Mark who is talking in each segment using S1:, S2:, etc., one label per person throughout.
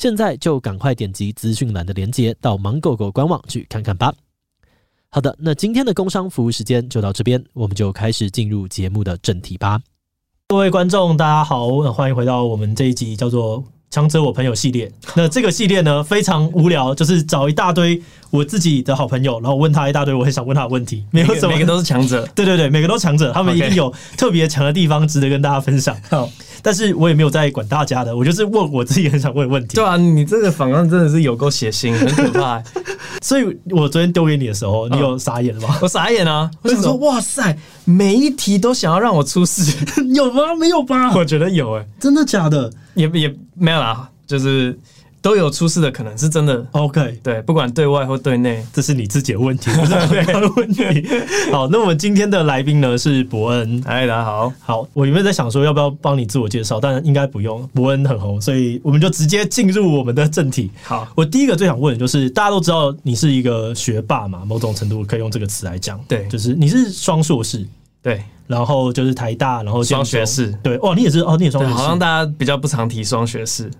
S1: 现在就赶快点击资讯栏的链接，到芒果果官网去看看吧。好的，那今天的工商服务时间就到这边，我们就开始进入节目的正题吧。各位观众，大家好，欢迎回到我们这一集叫做“强者我朋友”系列。那这个系列呢，非常无聊，就是找一大堆我自己的好朋友，然后问他一大堆我很想问他的问题。没有什么，
S2: 每个都是强者。
S1: 对对对，每个都强者，他们一定有特别强的地方，值得跟大家分享。好。但是我也没有在管大家的，我就是问我自己很想问的问题。
S2: 对啊，你这个访问真的是有够血腥，很可怕欸。
S1: 所以我昨天丢给你的时候，你有傻眼了吗？
S2: 我傻眼啊！我想说，哇塞，每一题都想要让我出事，
S1: 有吗？没有吧？
S2: 我觉得有诶，
S1: 真的假的？
S2: 也也没有啦，就是。都有出事的可能，是真的。
S1: OK，
S2: 对，不管对外或对内，
S1: 这是你自己的问题，不是对方的问题。好，那我们今天的来宾呢是伯恩。
S2: 嗨，大家好。
S1: 好，我原本在想说要不要帮你自我介绍，但应该不用。伯恩很红，所以我们就直接进入我们的正题。
S2: 好，
S1: 我第一个最想问的就是，大家都知道你是一个学霸嘛，某种程度可以用这个词来讲。
S2: 对，
S1: 就是你是双硕士，
S2: 对，
S1: 然后就是台大，然后
S2: 双学士。
S1: 对，哦，你也是哦，你也双学士。
S2: 好像大家比较不常提双学士。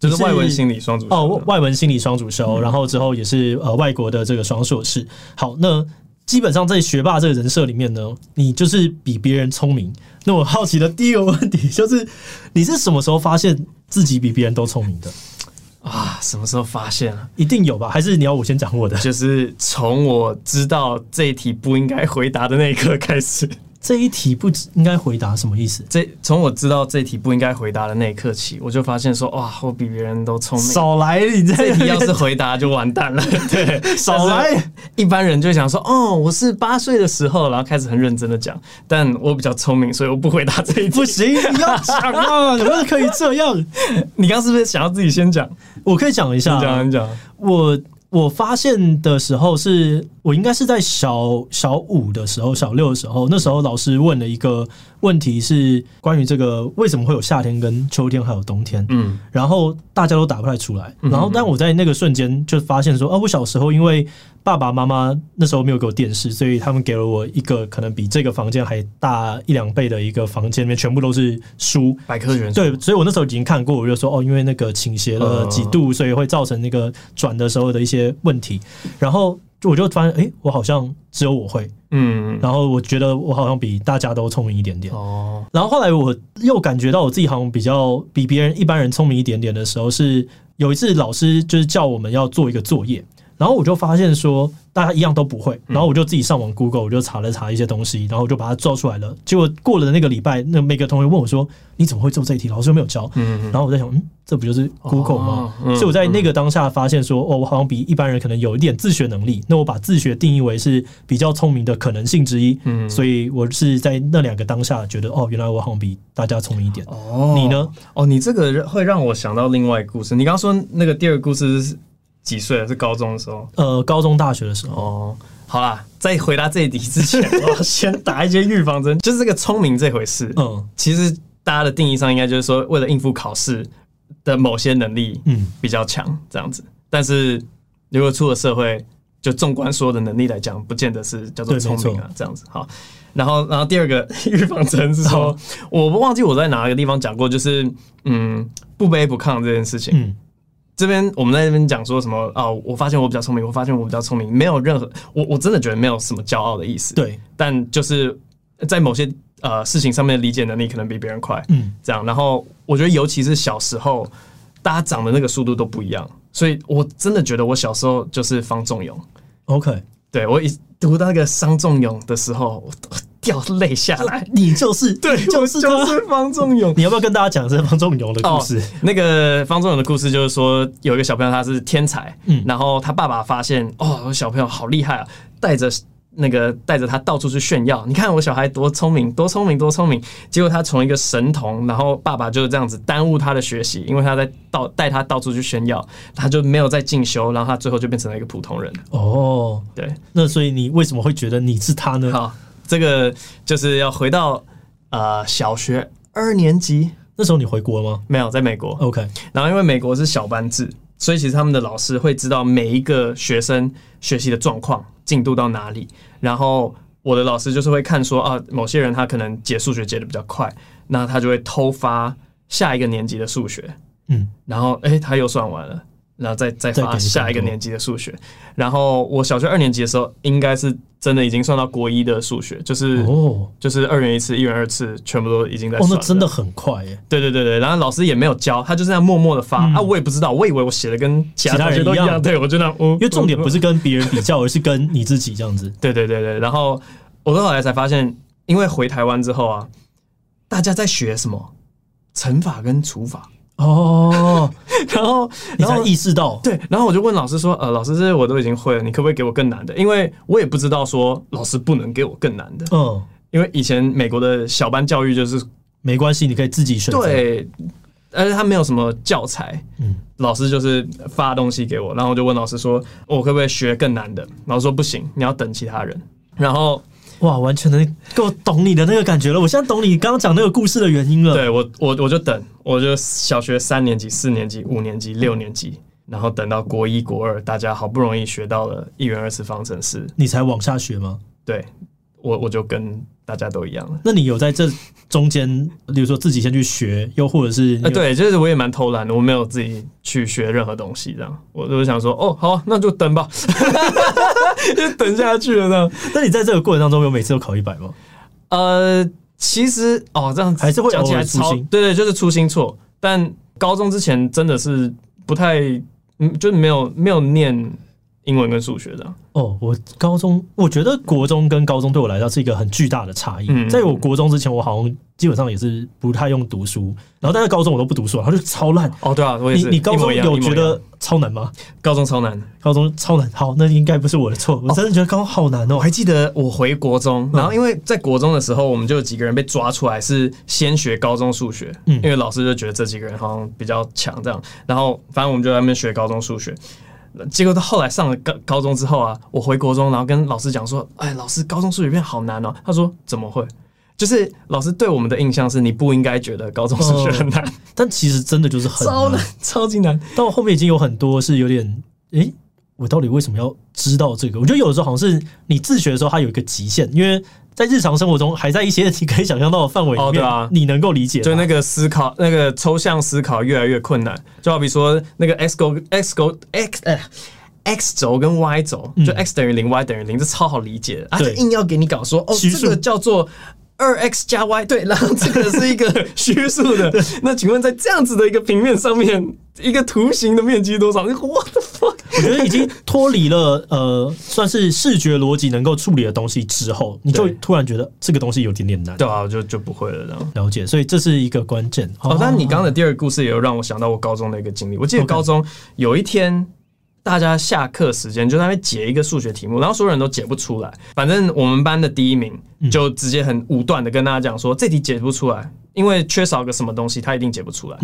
S2: 就是外文心理双主修哦，
S1: 外文心理双主修，然后之后也是呃外国的这个双硕士。好，那基本上在学霸这个人设里面呢，你就是比别人聪明。那我好奇的第一个问题就是，你是什么时候发现自己比别人都聪明的
S2: 啊？什么时候发现啊？
S1: 一定有吧？还是你要我先讲我的？
S2: 就是从我知道这一题不应该回答的那一刻开始。
S1: 这一题不应该回答什么意思？
S2: 这从我知道这一题不应该回答的那一刻起，我就发现说，哇，我比别人都聪明。
S1: 少来，你这
S2: 一题要是回答就完蛋了。对，
S1: 少来。
S2: 一般人就想说，哦，我是八岁的时候，然后开始很认真的讲，但我比较聪明，所以我不回答这一题。
S1: 不行，你要讲啊，怎么可以这样？
S2: 你刚刚是不是想要自己先讲？
S1: 我可以讲一下，
S2: 讲讲
S1: 我。我发现的时候是，我应该是在小小五的时候，小六的时候，那时候老师问了一个问题，是关于这个为什么会有夏天跟秋天还有冬天，嗯，然后大家都打不太出来，然后但我在那个瞬间就发现说，哦，我小时候因为。爸爸妈妈那时候没有给我电视，所以他们给了我一个可能比这个房间还大一两倍的一个房间，里面全部都是书、
S2: 百科全书。
S1: 对，所以我那时候已经看过，我就说哦，因为那个倾斜了几度，所以会造成那个转的时候的一些问题。然后我就发现，哎，我好像只有我会，嗯。然后我觉得我好像比大家都聪明一点点。哦。然后后来我又感觉到我自己好像比较比别人一般人聪明一点点的时候，是有一次老师就是叫我们要做一个作业。然后我就发现说，大家一样都不会。然后我就自己上网 Google，我就查了查一些东西，然后我就把它做出来了。结果过了那个礼拜，那每个同学问我说：“你怎么会做这一题？老师又没有教。”然后我在想，嗯，这不就是 Google 吗？所以我在那个当下发现说，哦，我好像比一般人可能有一点自学能力。那我把自学定义为是比较聪明的可能性之一。所以我是在那两个当下觉得，哦，原来我好像比大家聪明一点。哦，你呢？
S2: 哦，你这个会让我想到另外一个故事。你刚刚说那个第二个故事是。几岁了？是高中的时候？
S1: 呃，高中、大学的时候。
S2: 哦，好啦，在回答这一题之前，我要先打一些预防针。就是这个聪明这回事，嗯，其实大家的定义上应该就是说，为了应付考试的某些能力，嗯，比较强这样子。但是如果出了社会，就纵观所有的能力来讲，不见得是叫做聪明啊，这样子。好，然后，然后第二个预防针是说，我不忘记我在哪个地方讲过，就是嗯，不卑不亢这件事情，嗯。这边我们在那边讲说什么哦，我发现我比较聪明，我发现我比较聪明，没有任何我我真的觉得没有什么骄傲的意思。
S1: 对，
S2: 但就是在某些呃事情上面的理解能力可能比别人快，嗯，这样。然后我觉得尤其是小时候，大家长的那个速度都不一样，所以我真的觉得我小时候就是方仲永。
S1: OK，
S2: 对我一读到那个方仲永的时候，掉泪下来。
S1: 你就是 对，就是
S2: 就是方仲永。
S1: 你要不要跟大家讲这方仲永的故事？哦，
S2: 那个方仲永的故事就是说，有一个小朋友他是天才，嗯，然后他爸爸发现，哦，小朋友好厉害啊，带着。那个带着他到处去炫耀，你看我小孩多聪明，多聪明，多聪明。结果他从一个神童，然后爸爸就是这样子耽误他的学习，因为他在到带他到处去炫耀，他就没有再进修，然后他最后就变成了一个普通人。
S1: 哦，
S2: 对，
S1: 那所以你为什么会觉得你是他呢？
S2: 好，这个就是要回到呃小学二年级，
S1: 那时候你回国吗？
S2: 没有，在美国。
S1: OK，
S2: 然后因为美国是小班制，所以其实他们的老师会知道每一个学生学习的状况。进度到哪里？然后我的老师就是会看说啊，某些人他可能解数学解的比较快，那他就会偷发下一个年级的数学，嗯，然后诶，他又算完了。然后再再发下一个年级的数学，然后我小学二年级的时候，应该是真的已经算到国一的数学，就是哦，就是二元一次、一元二次，全部都已经在算。
S1: 哦，那真的很快耶！
S2: 对对对对，然后老师也没有教，他就这样默默的发、嗯、啊，我也不知道，我以为我写的跟其他人都一样，对我就那样，
S1: 因为重点不是跟别人比较，而是跟你自己这样子。
S2: 对对对对，然后我后来才发现，因为回台湾之后啊，大家在学什么乘法跟除法。
S1: 哦，
S2: 然后
S1: 你才意识到，
S2: 对，然后我就问老师说，呃，老师这些我都已经会了，你可不可以给我更难的？因为我也不知道说老师不能给我更难的，嗯，因为以前美国的小班教育就是
S1: 没关系，你可以自己选择，
S2: 对，而且他没有什么教材，嗯，老师就是发东西给我，然后我就问老师说，我可不可以学更难的？老师说不行，你要等其他人，然后。
S1: 哇，完全能够懂你的那个感觉了。我现在懂你刚刚讲那个故事的原因了。
S2: 对，我，我我就等，我就小学三年级、四年级、五年级、六年级，然后等到国一、国二，大家好不容易学到了一元二次方程式，
S1: 你才往下学吗？
S2: 对。我我就跟大家都一样了。
S1: 那你有在这中间，比如说自己先去学，又或者是……
S2: 呃，对，就是我也蛮偷懒的，我没有自己去学任何东西，这样我就想说，哦，好，那就等吧，就等下去了呢。
S1: 那你在这个过程当中，有每次都考一百吗？
S2: 呃，其实哦，这样子
S1: 还是会
S2: 讲起来粗心，对对，就是粗心错。但高中之前真的是不太，嗯，就是没有没有念。英文跟数学的
S1: 哦，我高中我觉得国中跟高中对我来说是一个很巨大的差异。嗯，在我国中之前，我好像基本上也是不太用读书，然后但是高中我都不读书，然后就超烂。
S2: 哦，对啊，我也是。
S1: 你你高中有觉得超难吗？
S2: 高中超难，
S1: 高中超难。好，那应该不是我的错，我真的觉得高中好难哦。
S2: 我还记得我回国中，然后因为在国中的时候，我们就有几个人被抓出来是先学高中数学，嗯，因为老师就觉得这几个人好像比较强，这样。然后反正我们就在那边学高中数学。结果到后来上了高高中之后啊，我回国中，然后跟老师讲说：“哎，老师，高中数学变好难哦。”他说：“怎么会？就是老师对我们的印象是你不应该觉得高中数学很难，哦，
S1: 但其实真的就是很难
S2: 超难，超级难。
S1: 到后面已经有很多是有点，诶、欸，我到底为什么要知道这个？我觉得有的时候好像是你自学的时候，它有一个极限，因为。”在日常生活中，还在一些你可以想象到的范围里面，啊，你能够理解，
S2: 就那个思考，那个抽象思考越来越困难。就好比说，那个 x 轴、x 轴、x 呃 x 轴跟 y 轴，就 x 等于零，y 等于零，这超好理解的。啊，就硬要给你搞说，哦，这个叫做。二 x 加 y 对，然后这个是一个 虚数的。那请问在这样子的一个平面上面，一个图形的面积多少？我的 fuck，
S1: 我觉得已经脱离了呃，算是视觉逻辑能够处理的东西之后，你就突然觉得这个东西有点点难。
S2: 对啊，就就不会了，这样
S1: 了解。所以这是一个关键。
S2: 哦，但你刚刚的第二个故事也有让我想到我高中的一个经历。我记得高中有一天。大家下课时间就在那边解一个数学题目，然后所有人都解不出来。反正我们班的第一名就直接很武断的跟大家讲说，这题解不出来，因为缺少个什么东西，他一定解不出来。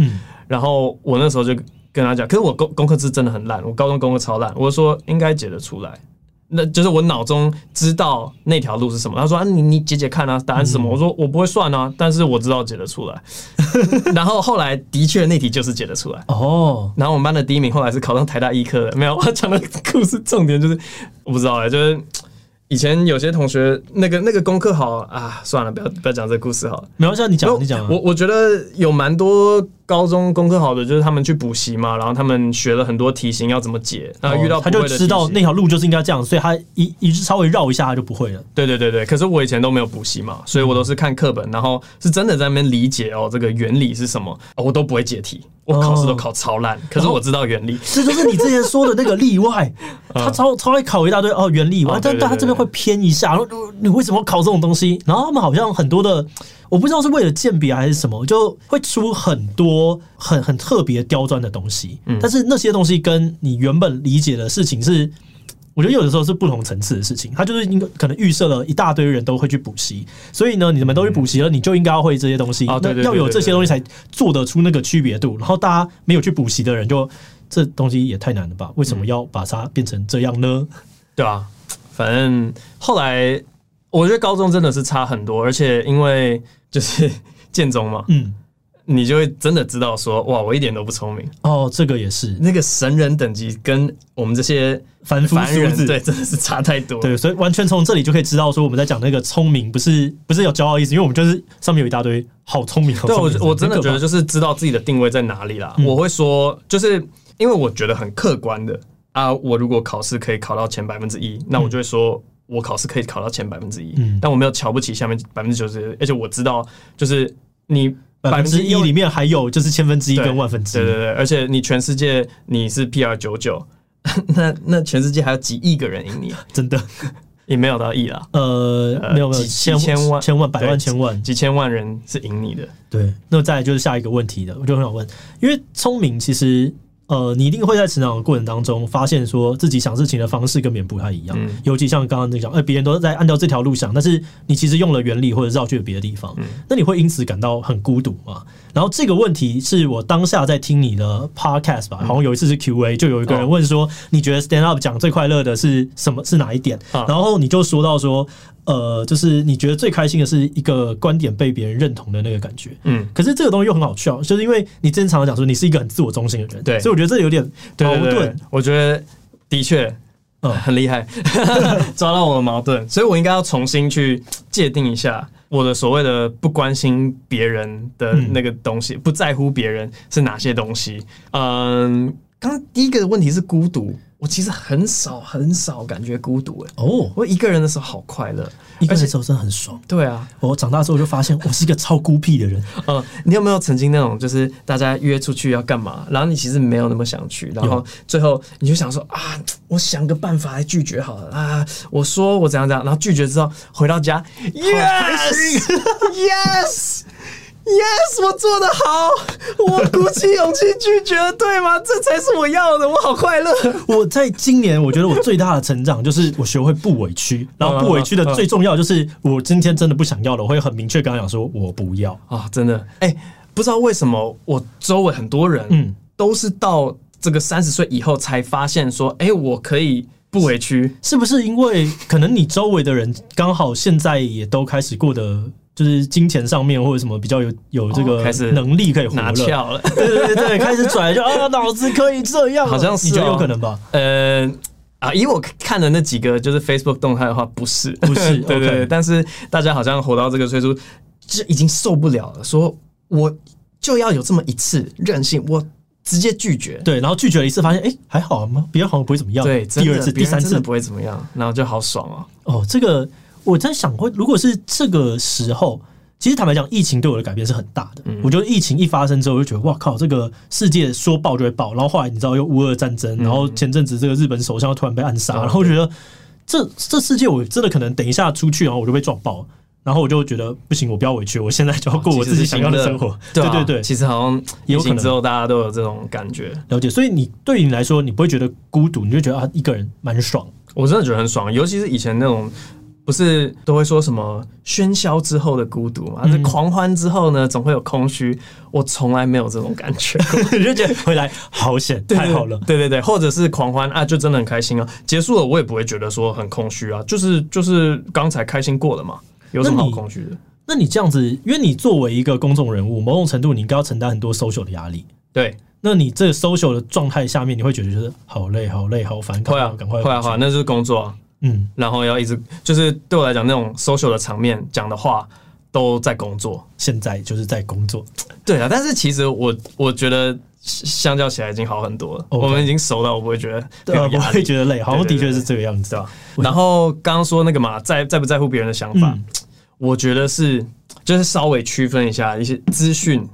S2: 然后我那时候就跟他讲，可是我功功课是真的很烂，我高中功课超烂。我就说应该解得出来。那就是我脑中知道那条路是什么。他说啊，你你解解看啊，答案是什么？我说我不会算啊，但是我知道解得出来。然后后来的确那题就是解得出来哦。然后我们班的第一名后来是考上台大医科的。没有，我讲的故事重点就是我不知道哎，就是以前有些同学那个那个功课好啊，算了，不要不要讲这个故事好了。
S1: 没关系，你讲你讲。
S2: 我我觉得有蛮多高中功课好的，就是他们去补习嘛，然后他们学了很多题型要怎么解，然后遇到他就
S1: 知道那条路就是应该这样，所以他一一稍微绕一下他就不会了。
S2: 对对对对，可是我以前都没有补习嘛，所以我都是看课本，然后是真的在那边理解哦，这个原理是什么，哦、我都不会解题，我考试都考超烂，可是我知道原理，
S1: 这就是你之前说的那个例外，他超超会考一大堆哦原理，完、哦，但但他这边会偏一下，然后你为什么考这种东西？然后他们好像很多的。我不知道是为了鉴别还是什么，就会出很多很很特别刁钻的东西。嗯，但是那些东西跟你原本理解的事情是，我觉得有的时候是不同层次的事情。它就是应该可能预设了一大堆人都会去补习，所以呢，你们都去补习了，你就应该要会这些东西。那要有这些东西才做得出那个区别度。然后大家没有去补习的人就，就这东西也太难了吧？为什么要把它变成这样呢？
S2: 对啊，反正后来。我觉得高中真的是差很多，而且因为就是 建中嘛，嗯，你就会真的知道说，哇，我一点都不聪明
S1: 哦。这个也是
S2: 那个神人等级跟我们这些凡夫俗子，对，真的是差太多。
S1: 对，所以完全从这里就可以知道说，我们在讲那个聪明，不是不是有骄傲意思，因为我们就是上面有一大堆好聪明。对，
S2: 我我真的觉得就是知道自己的定位在哪里啦。嗯、我会说，就是因为我觉得很客观的啊，我如果考试可以考到前百分之一，那我就会说。嗯我考试可以考到前百分之一，但我没有瞧不起下面百分之九十，而且我知道，就是你
S1: 百分之一里面还有就是千分之一跟万分之一，
S2: 对对对，而且你全世界你是 PR 九九，那那全世界还有几亿个人赢你，
S1: 真的。
S2: 也没有到亿啦，
S1: 呃，没有没有几千万千万百万千万。
S2: 几千万人是赢你的，
S1: 对，那再来就是下一个问题的，我就很想问，因为聪明其实。呃，你一定会在成长的过程当中发现，说自己想事情的方式跟别人不太一样。嗯、尤其像刚刚那讲，呃，别人都在按照这条路想，但是你其实用了原理或者绕去了别的地方，嗯、那你会因此感到很孤独吗？然后这个问题是我当下在听你的 podcast 吧，好像有一次是 Q&A，就有一个人问说，你觉得 stand up 讲最快乐的是什么？是哪一点？然后你就说到说。呃，就是你觉得最开心的是一个观点被别人认同的那个感觉，嗯，可是这个东西又很好笑，就是因为你正常讲说你是一个很自我中心的人，对，所以我觉得这有点矛盾。
S2: 我觉得的确，嗯，很厉害，抓到我的矛盾，所以我应该要重新去界定一下我的所谓的不关心别人的那个东西，嗯、不在乎别人是哪些东西。嗯，刚刚第一个问题是孤独。我其实很少很少感觉孤独哎哦，我一个人的时候好快乐，
S1: 一个人的时候真的很爽。
S2: 对啊，
S1: 我长大之后就发现 我是一个超孤僻的人。
S2: 嗯，你有没有曾经那种就是大家约出去要干嘛，然后你其实没有那么想去，然后最后你就想说啊，我想个办法来拒绝好了啊，我说我怎样怎样，然后拒绝之后回到家，yes yes。Yes，我做的好，我鼓起勇气拒绝了，对吗？这才是我要的，我好快乐。
S1: 我在今年，我觉得我最大的成长就是我学会不委屈，然后不委屈的最重要就是我今天真的不想要了，我会很明确跟他讲说我不要
S2: 啊，真的。哎、欸，不知道为什么我周围很多人，嗯，都是到这个三十岁以后才发现说，哎、欸，我可以不委屈，
S1: 是不是因为可能你周围的人刚好现在也都开始过得。就是金钱上面或者什么比较有有这个能力可以
S2: 拿翘了，
S1: 对对对，开始转就啊，脑子可以这样，
S2: 好像是、哦、
S1: 你觉得有可能吧？
S2: 呃啊，以我看的那几个就是 Facebook 动态的话，不是不是，对对对，但是大家好像活到这个岁数，就已经受不了了，说我就要有这么一次任性，我直接拒绝，
S1: 对，然后拒绝了一次，发现哎还好吗？别人好像不会怎么样，
S2: 对，
S1: 第二次、第三次
S2: 不会怎么样，然后就好爽啊。
S1: 哦，这个。我在想，会如果是这个时候，其实坦白讲，疫情对我的改变是很大的。嗯、我觉得疫情一发生之后，我就觉得哇靠，这个世界说爆就会爆。然后后来你知道又乌俄战争，然后前阵子这个日本首相突然被暗杀，嗯、然后我觉得这这世界我真的可能等一下出去，然后我就被撞爆。然后我就觉得不行，我不要委屈，我现在就要过我自己想要的生活。对对对，
S2: 其实好像疫情之后大家都有这种感觉，
S1: 了解。所以你对你来说，你不会觉得孤独，你就觉得啊一个人蛮爽。
S2: 我真的觉得很爽，尤其是以前那种。不是都会说什么喧嚣之后的孤独嘛？那、嗯、狂欢之后呢，总会有空虚。我从来没有这种感觉，
S1: 你就觉得回来好险，太好了。
S2: 对对对，或者是狂欢啊，就真的很开心啊。结束了，我也不会觉得说很空虚啊，就是就是刚才开心过了嘛，有什么好空虚的？
S1: 那你这样子，因为你作为一个公众人物，某种程度你应该要承担很多 social 的压力。
S2: 对，
S1: 那你这个 social 的状态下面，你会觉得就是好累、好累、好烦，
S2: 会啊，赶快，会啊，好，那就是工作啊。嗯，然后要一直就是对我来讲，那种 social 的场面讲的话，都在工作，
S1: 现在就是在工作。
S2: 对啊，但是其实我我觉得相较起来已经好很多了。Okay. 我们已经熟到我不会觉得
S1: 对，不会觉得累，好像的确是这个样子
S2: 啊。然后刚刚说那个嘛，在在不在乎别人的想法，嗯、我觉得是就是稍微区分一下一些资讯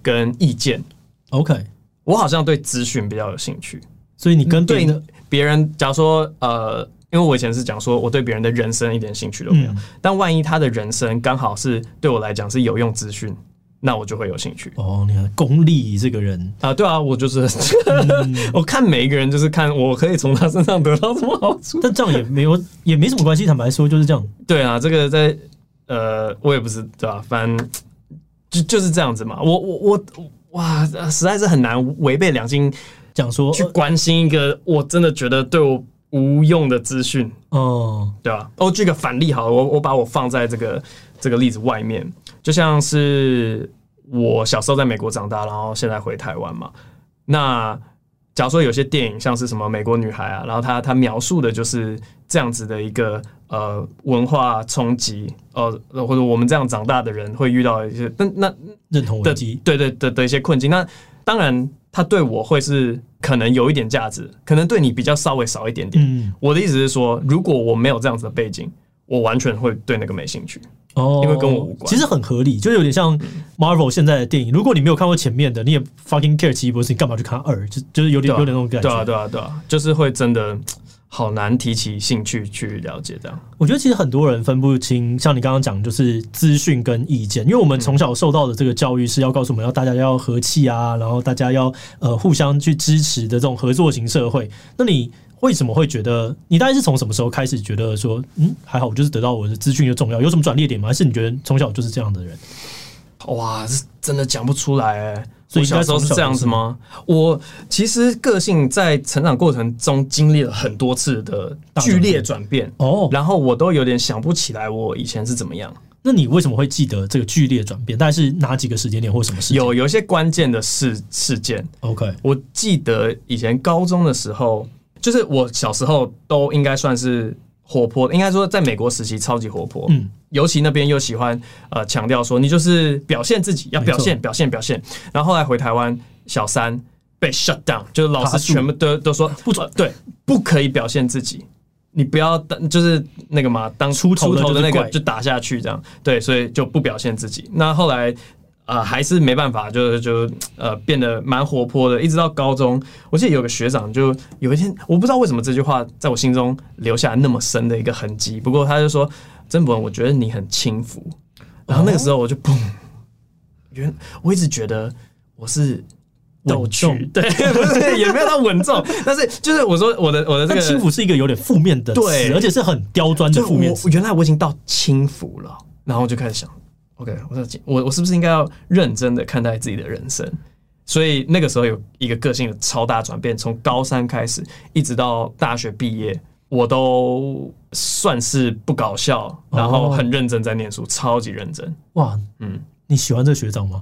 S2: 跟意见。
S1: OK，
S2: 我好像对资讯比较有兴趣，
S1: 所以你跟对
S2: 别人，假如说呃。因为我以前是讲说，我对别人的人生一点兴趣都没有。嗯、但万一他的人生刚好是对我来讲是有用资讯，那我就会有兴趣。
S1: 哦，你看功利这个人
S2: 啊，对啊，我就是，嗯、我看每一个人就是看我可以从他身上得到什么好处。
S1: 但这样也没有，也没什么关系。坦白说，就是这样。
S2: 对啊，这个在呃，我也不是对吧、啊？反正就就是这样子嘛。我我我哇，实在是很难违背良心讲说去关心一个我真的觉得对我。无用的资讯，哦，对吧？哦，举个反例好了，我我把我放在这个这个例子外面，就像是我小时候在美国长大，然后现在回台湾嘛。那假如说有些电影像是什么《美国女孩》啊，然后他他描述的就是这样子的一个呃文化冲击，呃，或者我们这样长大的人会遇到一些，那那
S1: 认同危机，
S2: 对对的的一些困境。那当然，他对我会是。可能有一点价值，可能对你比较稍微少一点点。嗯，我的意思是说，如果我没有这样子的背景，我完全会对那个没兴趣哦，因为跟我无关。
S1: 其实很合理，就有点像 Marvel 现在的电影。如果你没有看过前面的，你也 fucking care 奇异博士，你干嘛去看二？就就是有点、啊、有点那种感觉。
S2: 对啊，对啊，对啊，就是会真的。好难提起兴趣去了解这样。
S1: 我觉得其实很多人分不清，像你刚刚讲，就是资讯跟意见，因为我们从小受到的这个教育是要告诉我们要大家要和气啊，然后大家要呃互相去支持的这种合作型社会。那你为什么会觉得？你大概是从什么时候开始觉得说，嗯，还好，我就是得到我的资讯就重要？有什么转捩点吗？还是你觉得从小就是这样的人？
S2: 哇，这真的讲不出来欸。所以小时候是这样子吗？我其实个性在成长过程中经历了很多次的剧烈转变哦，然后我都有点想不起来我以前是怎么样。
S1: 那你为什么会记得这个剧烈转变？大概是哪几个时间点或什么事？
S2: 有有一些关键的事事件。OK，我记得以前高中的时候，就是我小时候都应该算是。活泼，应该说在美国时期超级活泼，嗯，尤其那边又喜欢呃强调说你就是表现自己，要表现表现表现。然后后来回台湾，小三被 shut down，就是老师全部都都说不准，对，不可以表现自己，你不要当就是那个嘛，当出头的那个就打下去这样，对，所以就不表现自己。那后来。啊、呃，还是没办法，就就呃变得蛮活泼的，一直到高中。我记得有个学长，就有一天，我不知道为什么这句话在我心中留下那么深的一个痕迹。不过他就说：“曾博文，我觉得你很轻浮。”然后那个时候我就砰，原我一直觉得我是逗趣，对，不是也没有到稳重，但是就是我说我的我的这个
S1: 轻浮是一个有点负面的词，对，而且是很刁钻的负面词。
S2: 原来我已经到轻浮了，然后我就开始想。OK，我说我我是不是应该要认真的看待自己的人生？所以那个时候有一个个性的超大转变，从高三开始一直到大学毕业，我都算是不搞笑，然后很认真在念书，超级认真。
S1: 哇，嗯，你喜欢这个学长吗？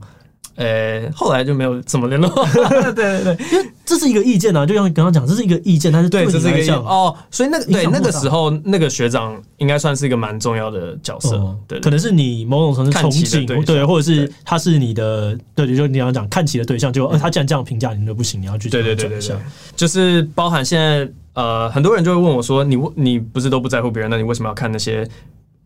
S2: 呃、欸，后来就没有怎么联络。对对对，因为
S1: 这是一个意见啊，就像你刚刚讲，这是一个意见，但是对，
S2: 这是一个意见哦。所以那个对那个时候那个学长应该算是一个蛮重要的角色，可
S1: 能是你某种程度憧憬，对，或者是他是你的，对，就你要讲看齐的对象，就呃，他既然这样评价你，都不行，你要去对对对对对，
S2: 就是包含现在呃，很多人就会问我说，你你不是都不在乎别人，那你为什么要看那些？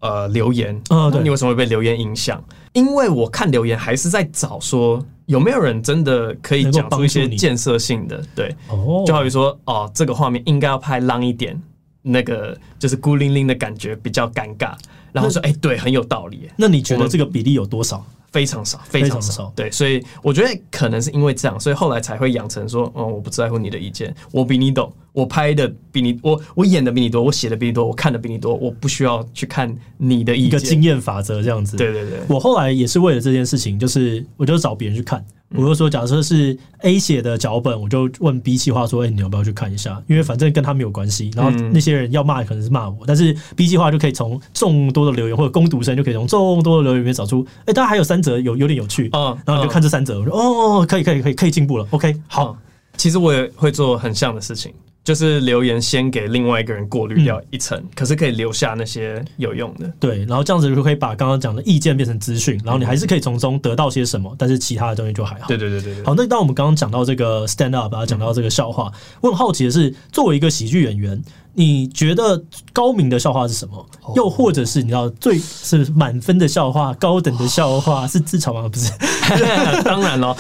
S2: 呃，留言，啊，对，你为什么会被留言影响？因为我看留言还是在找说有没有人真的可以讲出一些建设性的，对，哦，就好比说，哦，这个画面应该要拍浪一点，那个就是孤零零的感觉比较尴尬，然后说，哎、欸，对，很有道理。
S1: 那你觉得这个比例有多少？
S2: 非常少，非常少。对，所以我觉得可能是因为这样，所以后来才会养成说，哦，我不在乎你的意见，我比你懂，我拍的比你，我我演的比你多，我写的比你多，我看的比你多，我不需要去看你的意见。一
S1: 个经验法则这样子。
S2: 对对对，
S1: 我后来也是为了这件事情，就是我就找别人去看。我就说，假设是 A 写的脚本，我就问 B 计划说：“哎，你要不要去看一下？因为反正跟他没有关系。然后那些人要骂，可能是骂我，但是 B 计划就可以从众多的留言或者攻读生就可以从众多的留言里面找出，哎，大家还有三则有有点有趣嗯。然后你就看这三则，我说：哦，可以可以可以可以进步了。OK，好。
S2: 其实我也会做很像的事情，就是留言先给另外一个人过滤掉一层，嗯，可是可以留下那些有用的。
S1: 对，然后这样子就可以把刚刚讲的意见变成资讯，然后你还是可以从中得到些什么，但是其他的东西就还好。
S2: 对对对对，对。
S1: 好，那当我们刚刚讲到这个 stand up，讲到这个笑话，我很好奇的是，作为一个喜剧演员。你觉得高明的笑话是什么？又或者是你知道最是满分的笑话、高等的笑话是自嘲吗？不是，
S2: 当然了，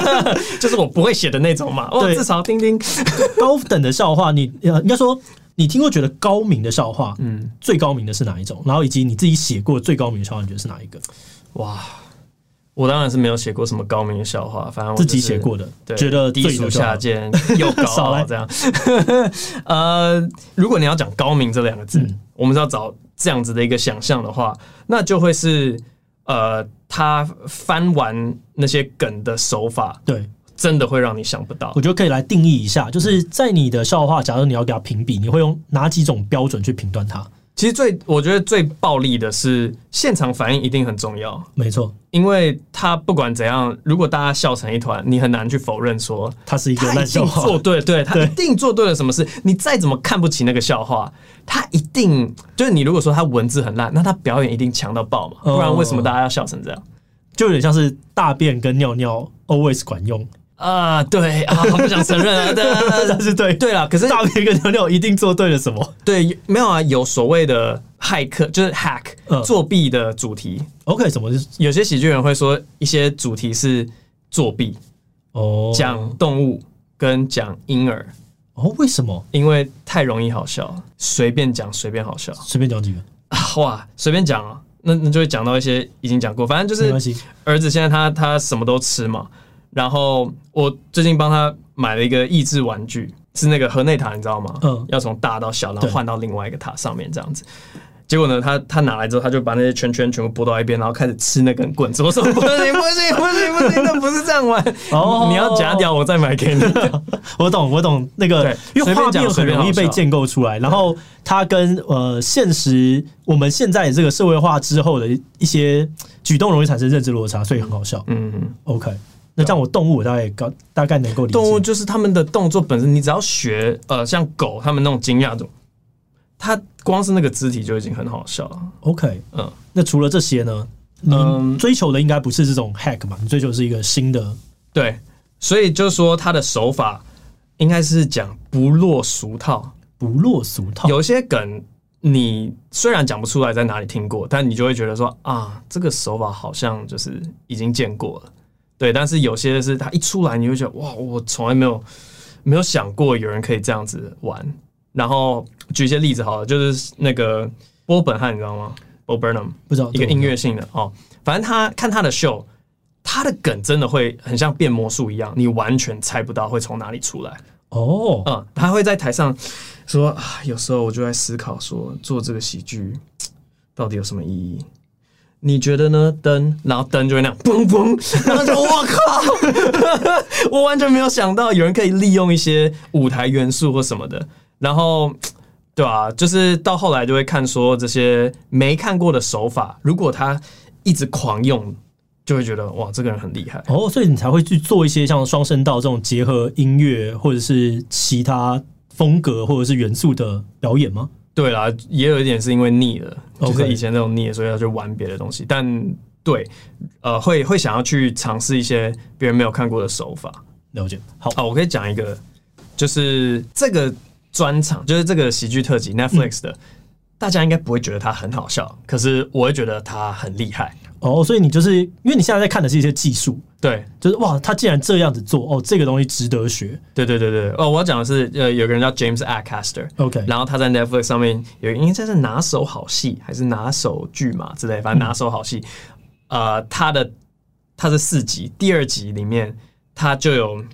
S2: 就是我不会写的那种嘛。哦，自嘲听听。
S1: 高等的笑话，你呃，应该说你听过觉得高明的笑话，嗯，最高明的是哪一种？然后以及你自己写过最高明的笑话，你觉得是哪一个？哇！
S2: 我当然是没有写过什么高明的笑话，反正我、就是、
S1: 自己写过的，
S2: 对，
S1: 觉得
S2: 低俗下贱又高 傲这样。呃，如果你要讲高明这两个字、嗯，我们是要找这样子的一个想象的话，那就会是呃，他翻完那些梗的手法，对，真的会让你想不到。
S1: 我觉得可以来定义一下，就是在你的笑话，假如你要给他评比，你会用哪几种标准去评断它？
S2: 其实最我觉得最暴力的是现场反应一定很重要，
S1: 没错，
S2: 因为他不管怎样，如果大家笑成一团，你很难去否认说
S1: 他是一个烂笑话。
S2: 做对，对他一定做对了什么事。你再怎么看不起那个笑话，他一定就是你如果说他文字很烂，那他表演一定强到爆嘛，不然为什么大家要笑成这样？
S1: 就有点像是大便跟尿尿 always 管用。
S2: 啊，对啊，不想承认啊，对，
S1: 但是对，
S2: 对了，可是
S1: 大便跟尿尿一定做对了什么？
S2: 对，没有啊，有所谓的骇客，就是 hack、嗯、作弊的主题。
S1: OK，什么？
S2: 有些喜剧人会说一些主题是作弊哦，讲动物跟讲婴儿
S1: 哦，为什么？
S2: 因为太容易好笑，随便讲随便好笑，
S1: 随便讲几个
S2: 啊，哇，随便讲啊，那那就会讲到一些已经讲过，反正就是儿子现在他他什么都吃嘛。然后我最近帮他买了一个益智玩具，是那个河内塔，你知道吗？嗯，要从大到小，然后换到另外一个塔上面这样子。结果呢，他他拿来之后，他就把那些圈圈全部拨到一边，然后开始吃那根棍子。我说不行不行不行不行，那不是这样玩。哦，你要假屌，我再买给你。
S1: 我懂我懂那个，因为画面很容易被建构出来，然后它跟呃现实我们现在这个社会化之后的一些举动容易产生认知落差，所以很好笑。嗯嗯，OK。那这样我动物我大概高大概能够理解。
S2: 动物就是他们的动作本身，你只要学呃，像狗他们那种惊讶的，它光是那个肢体就已经很好笑了。
S1: OK，嗯，那除了这些呢？嗯，追求的应该不是这种 hack 嘛？你追求的是一个新的，
S2: 对，所以就是说他的手法应该是讲不落俗套，
S1: 不落俗套。
S2: 有些梗你虽然讲不出来在哪里听过，但你就会觉得说啊，这个手法好像就是已经见过了。对，但是有些是他一出来，你会觉得哇，我从来没有没有想过有人可以这样子玩。然后举一些例子好了，就是那个波本汉，你知道吗？Bo Burnham
S1: 不知道，
S2: 一个音乐性的哦。反正他看他的秀，他的梗真的会很像变魔术一样，你完全猜不到会从哪里出来。哦，嗯，他会在台上说啊，有时候我就在思考说，做这个喜剧到底有什么意义？你觉得呢？灯，然后灯就会那样嘣嘣，然后就我靠，我完全没有想到有人可以利用一些舞台元素或什么的。然后，对啊，就是到后来就会看说这些没看过的手法，如果他一直狂用，就会觉得哇，这个人很厉害。
S1: 哦，所以你才会去做一些像双声道这种结合音乐或者是其他风格或者是元素的表演吗？
S2: 对啦，也有一点是因为腻了.就是以前那种腻了，所以要去玩别的东西。但对，呃，会会想要去尝试一些别人没有看过的手法。
S1: 了解。
S2: 好，啊，我可以讲一个，就是这个专场，就是这个喜剧特辑 Netflix 的，嗯，大家应该不会觉得它很好笑，可是我会觉得它很厉害。
S1: 哦，所以你就是因为你现在在看的是一些技术，
S2: 对，
S1: 就是哇，他竟然这样子做，哦，这个东西值得学。
S2: 对对对对，哦，我要讲的是，呃，有个人叫 James Acaster，OK，然后他在 Netflix 上面有，应该这是拿手好戏还是拿手剧嘛之类，反正拿手好戏，嗯，呃，他的他是四集，第二集里面他就有。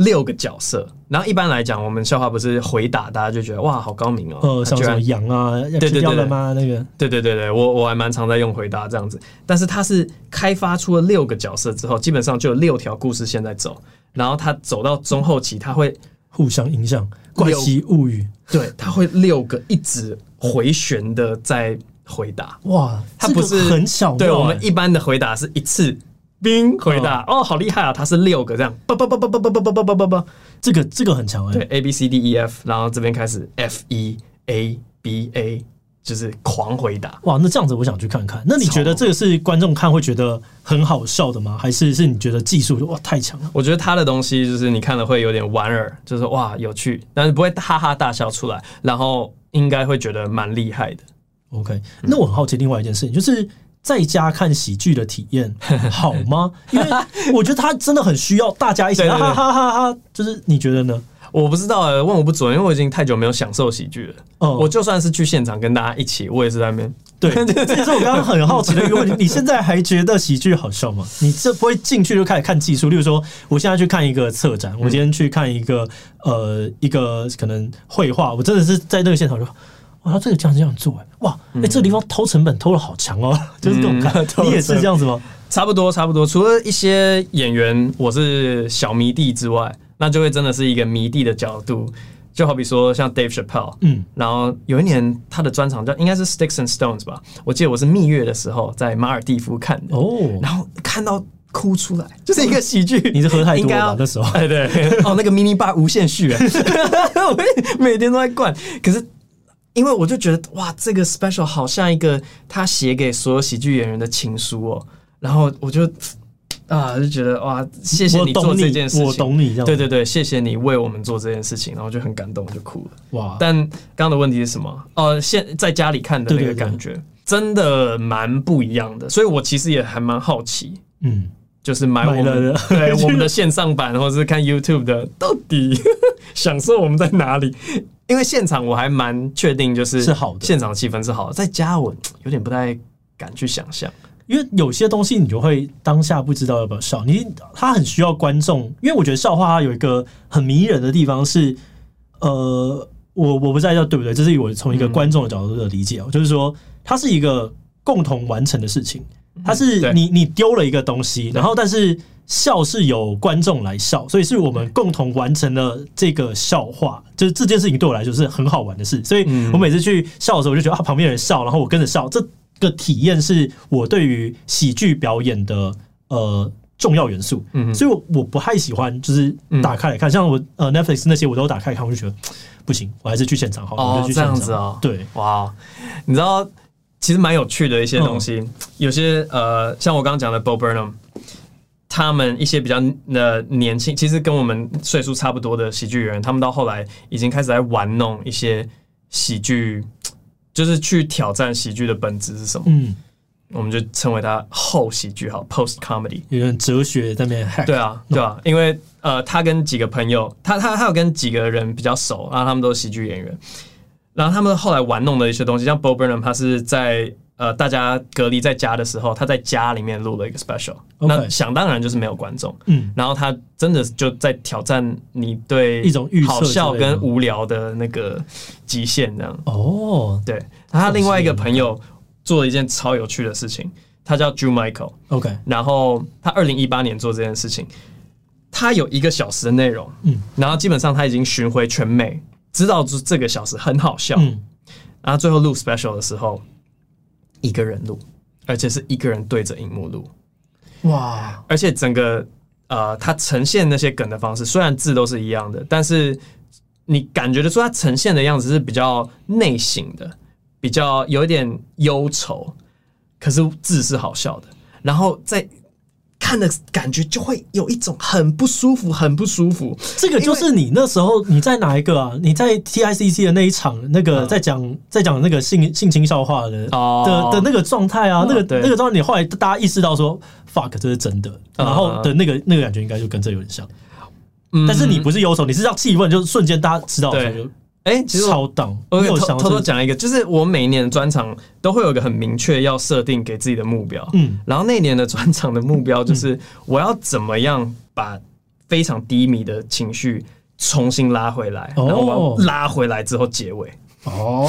S2: 六个角色，然后一般来讲，我们笑话不是回答，大家就觉得哇，好高明哦。
S1: 呃，像什么羊啊，要吃掉了吗？那个，
S2: 对对对对，我我还蛮常在用回答这样子。但是他是开发出了六个角色之后，基本上就有六条故事线在走，然后他走到中后期，他会
S1: 互相影响，怪奇物语。
S2: 对，他会六个一直回旋的在回答。
S1: 哇，他不是、这个、很小、欸，
S2: 对我们一般的回答是一次。冰回答哦，好厉害啊！它是六个这样，叭叭叭叭叭叭叭叭叭叭叭，
S1: 这个这个很强哎。
S2: 对，A B C D E F，然后这边开始 F E A B A，就是狂回答。
S1: 哇，那这样子我想去看看。那你觉得这个是观众看会觉得很好笑的吗？还是是你觉得技术哇太强了？
S2: 我觉得他的东西就是你看了会有点莞尔，就是哇有趣，但是不会哈哈大笑出来，然后应该会觉得蛮厉害的。
S1: OK，那我很好奇另外一件事情就是。在家看喜剧的体验 好吗？因为我觉得他真的很需要大家一起 哈哈哈哈哈。就是你觉得呢？
S2: 我不知道，问我不准，因为我已经太久没有享受喜剧了。嗯，我就算是去现场跟大家一起，我也是在那边。
S1: 对，这也是我刚刚很好奇的一个问题。你现在还觉得喜剧好笑吗？你这不会进去就开始看技术？例如说，我现在去看一个策展，我今天去看一个呃一个可能绘画，我真的是在那个现场就。哇，他这个这样这样做哎，哇，哎、欸，这个地方偷成本偷的好强哦，就是这种感觉。你也是这样子吗？
S2: 差不多，差不多。除了一些演员我是小迷弟之外，那就会真的是一个迷弟的角度。就好比说像 Dave Chappelle，嗯，然后有一年他的专场叫应该是 Sticks and Stones 吧，我记得我是蜜月的时候在马尔蒂夫看的哦，然后看到哭出来，就是一个喜剧。
S1: 你是喝太多了那时候？
S2: 哎对，哦，那个 mini bar 无限续，我每天都在灌，可是。因为我就觉得哇，这个 special 好像一个他写给所有喜剧演员的情书哦，然后我就啊就觉得哇，谢谢你做这件事情，
S1: 我懂你，
S2: 对对对，谢谢你为我们做这件事情，然后就很感动，就哭了哇。但刚刚的问题是什么？哦，现在家里看的那个感觉真的蛮不一样的，所以我其实也还蛮好奇，嗯，就是买我们对 我们的线上版，或者是看 YouTube 的，到底 享受我们在哪里？因为现场我还蛮确定，就是是好的，现场气氛是好的。在家我有点不太敢去想象，
S1: 因为有些东西你就会当下不知道要不要笑。你他很需要观众，因为我觉得笑话它有一个很迷人的地方是，呃，我我不知道对不对，这是我从一个观众的角度的理解哦，就是说它是一个共同完成的事情，它是你你丢了一个东西，然后但是。笑是有观众来笑，所以是我们共同完成了这个笑话。就是这件事情对我来说是很好玩的事，所以我每次去笑的时候，我就觉得啊，旁边人笑，然后我跟着笑，这个体验是我对于喜剧表演的呃重要元素。嗯，所以我我不太喜欢就是打开来看，像我呃 Netflix 那些我都打开来看，我就觉得不行，我还是去现场好。
S2: 哦，这样子哦，对，哇，你知道其实蛮有趣的一些东西，有些呃，像我刚刚讲的 Bo Burnham。他们一些比较的年轻，其实跟我们岁数差不多的喜剧演员，他们到后来已经开始在玩弄一些喜剧，就是去挑战喜剧的本质是什么？嗯，我们就称为它后喜剧，好，post comedy，
S1: 有点哲学在那边。
S2: 对啊，对啊，因为呃，他跟几个朋友，他他他有跟几个人比较熟，然后他们都是喜剧演员，然后他们后来玩弄的一些东西，像 Bo Burnham，他是在。呃，大家隔离在家的时候，他在家里面录了一个 special，Okay. 那想当然就是没有观众，嗯，然后他真的就在挑战你对一种好笑跟无聊的那个极限，这样哦，对。他另外一个朋友做了一件超有趣的事情，他叫 Drew Michael，OK，Okay. 然后他二零一八年做这件事情，他有一个小时的内容，嗯，然后基本上他已经巡回全美，知道这这个小时很好笑，嗯，然后最后录 special 的时候。一个人录，而且是一个人对着荧幕录，哇！而且整个呃，他呈现那些梗的方式，虽然字都是一样的，但是你感觉得出他呈现的样子是比较内省的，比较有一点忧愁，可是字是好笑的，然后在。看的感觉就会有一种很不舒服，很不舒服。
S1: 这个就是你那时候你在哪一个啊？你在 TICC 的那一场，那个在讲在讲那个性性侵笑话的的的那个状态啊，那个那个状态，你后来大家意识到说 fuck 这是真的，然后的那个那个感觉应该就跟这有点像。但是你不是忧愁，你是让气氛就瞬间大家知道就。哎、欸，其实超档，
S2: 我偷偷偷讲一个，就是我每一年的专场都会有一个很明确要设定给自己的目标，嗯，然后那年的专场的目标就是我要怎么样把非常低迷的情绪重新拉回来，然后我拉回来之后结尾，
S1: 哦，